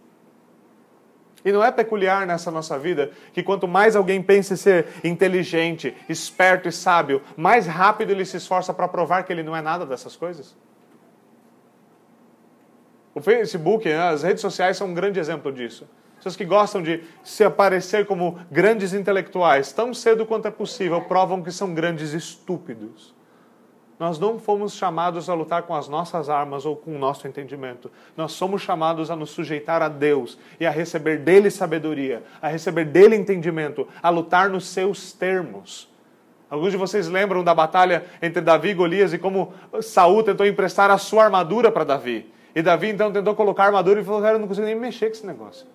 E não é peculiar nessa nossa vida que quanto mais alguém pense ser inteligente, esperto e sábio, mais rápido ele se esforça para provar que ele não é nada dessas coisas? O Facebook, as redes sociais são um grande exemplo disso pessoas que gostam de se aparecer como grandes intelectuais, tão cedo quanto é possível, provam que são grandes estúpidos. Nós não fomos chamados a lutar com as nossas armas ou com o nosso entendimento. Nós somos chamados a nos sujeitar a Deus e a receber dele sabedoria, a receber dele entendimento, a lutar nos seus termos. Alguns de vocês lembram da batalha entre Davi e Golias e como Saul tentou emprestar a sua armadura para Davi. E Davi então tentou colocar a armadura e falou: Cara, eu não consigo nem mexer com esse negócio.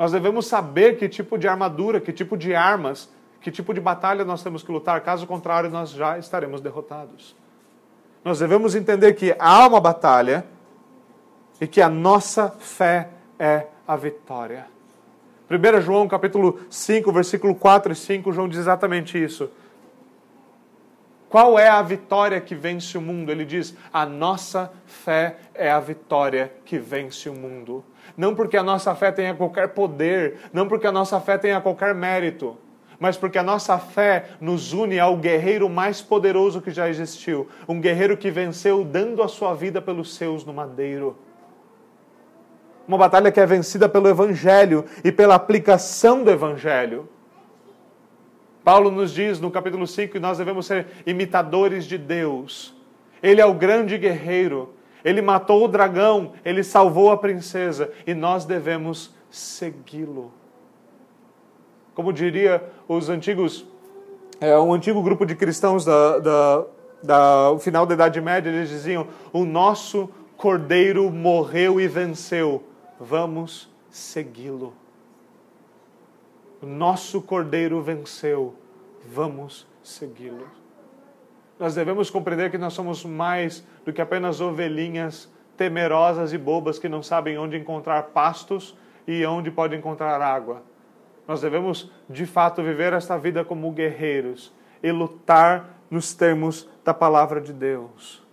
Nós devemos saber que tipo de armadura, que tipo de armas, que tipo de batalha nós temos que lutar, caso contrário, nós já estaremos derrotados. Nós devemos entender que há uma batalha e que a nossa fé é a vitória. 1 João capítulo 5, versículo 4 e 5, João diz exatamente isso. Qual é a vitória que vence o mundo? Ele diz: a nossa fé é a vitória que vence o mundo não porque a nossa fé tenha qualquer poder, não porque a nossa fé tenha qualquer mérito, mas porque a nossa fé nos une ao guerreiro mais poderoso que já existiu, um guerreiro que venceu dando a sua vida pelos seus no madeiro. Uma batalha que é vencida pelo Evangelho e pela aplicação do Evangelho. Paulo nos diz no capítulo 5 que nós devemos ser imitadores de Deus. Ele é o grande guerreiro ele matou o dragão, ele salvou a princesa e nós devemos segui-lo. Como diria os antigos, é, um antigo grupo de cristãos da, da, da final da Idade Média, eles diziam: O nosso cordeiro morreu e venceu, vamos segui-lo. O nosso cordeiro venceu, vamos segui-lo. Nós devemos compreender que nós somos mais do que apenas ovelhinhas temerosas e bobas que não sabem onde encontrar pastos e onde pode encontrar água. Nós devemos, de fato, viver esta vida como guerreiros e lutar nos termos da palavra de Deus.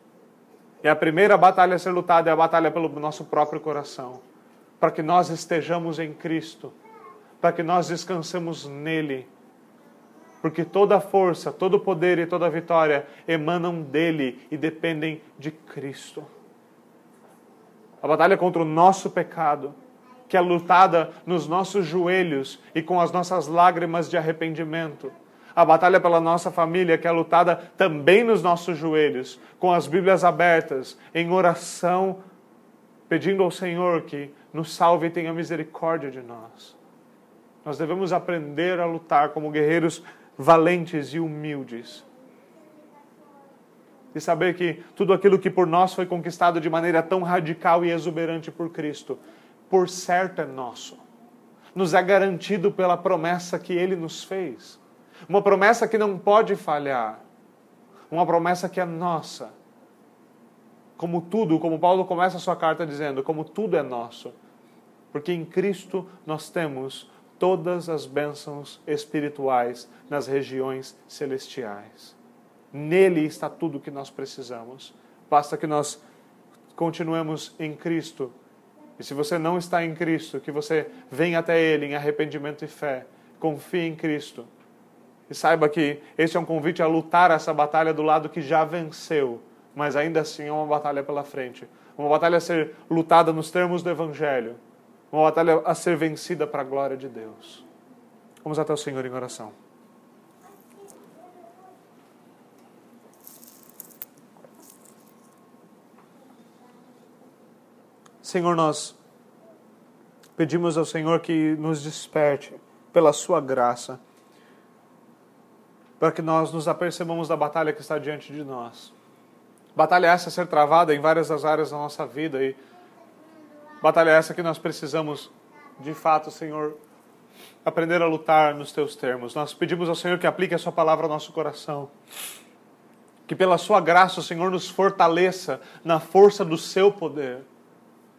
E a primeira batalha a ser lutada é a batalha pelo nosso próprio coração, para que nós estejamos em Cristo, para que nós descansemos nele porque toda força, todo poder e toda vitória emanam dele e dependem de Cristo. A batalha contra o nosso pecado, que é lutada nos nossos joelhos e com as nossas lágrimas de arrependimento. A batalha pela nossa família, que é lutada também nos nossos joelhos, com as Bíblias abertas, em oração, pedindo ao Senhor que nos salve e tenha misericórdia de nós. Nós devemos aprender a lutar como guerreiros valentes e humildes. E saber que tudo aquilo que por nós foi conquistado de maneira tão radical e exuberante por Cristo por certo é nosso. Nos é garantido pela promessa que ele nos fez. Uma promessa que não pode falhar. Uma promessa que é nossa. Como tudo, como Paulo começa a sua carta dizendo, como tudo é nosso. Porque em Cristo nós temos todas as bênçãos espirituais nas regiões celestiais. Nele está tudo o que nós precisamos. Basta que nós continuemos em Cristo e se você não está em Cristo, que você venha até Ele em arrependimento e fé, confie em Cristo. E saiba que esse é um convite a lutar essa batalha do lado que já venceu, mas ainda assim é uma batalha pela frente. Uma batalha a ser lutada nos termos do Evangelho. Uma batalha a ser vencida para a glória de Deus. Vamos até o Senhor em oração. Senhor, nós pedimos ao Senhor que nos desperte pela Sua graça, para que nós nos apercebamos da batalha que está diante de nós. Batalha essa a ser travada em várias das áreas da nossa vida e batalha essa que nós precisamos, de fato, Senhor, aprender a lutar nos teus termos. Nós pedimos ao Senhor que aplique a sua palavra ao nosso coração. Que pela sua graça o Senhor nos fortaleça na força do seu poder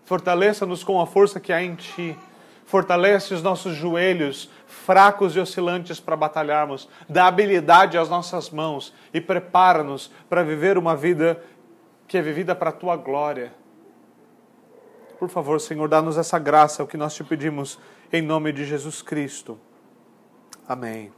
Fortaleça-nos com a força que há em Ti. Fortalece os nossos joelhos fracos e oscilantes para batalharmos. Dá habilidade às nossas mãos e prepara-nos para viver uma vida que é vivida para a Tua glória. Por favor, Senhor, dá-nos essa graça, é o que nós te pedimos, em nome de Jesus Cristo. Amém.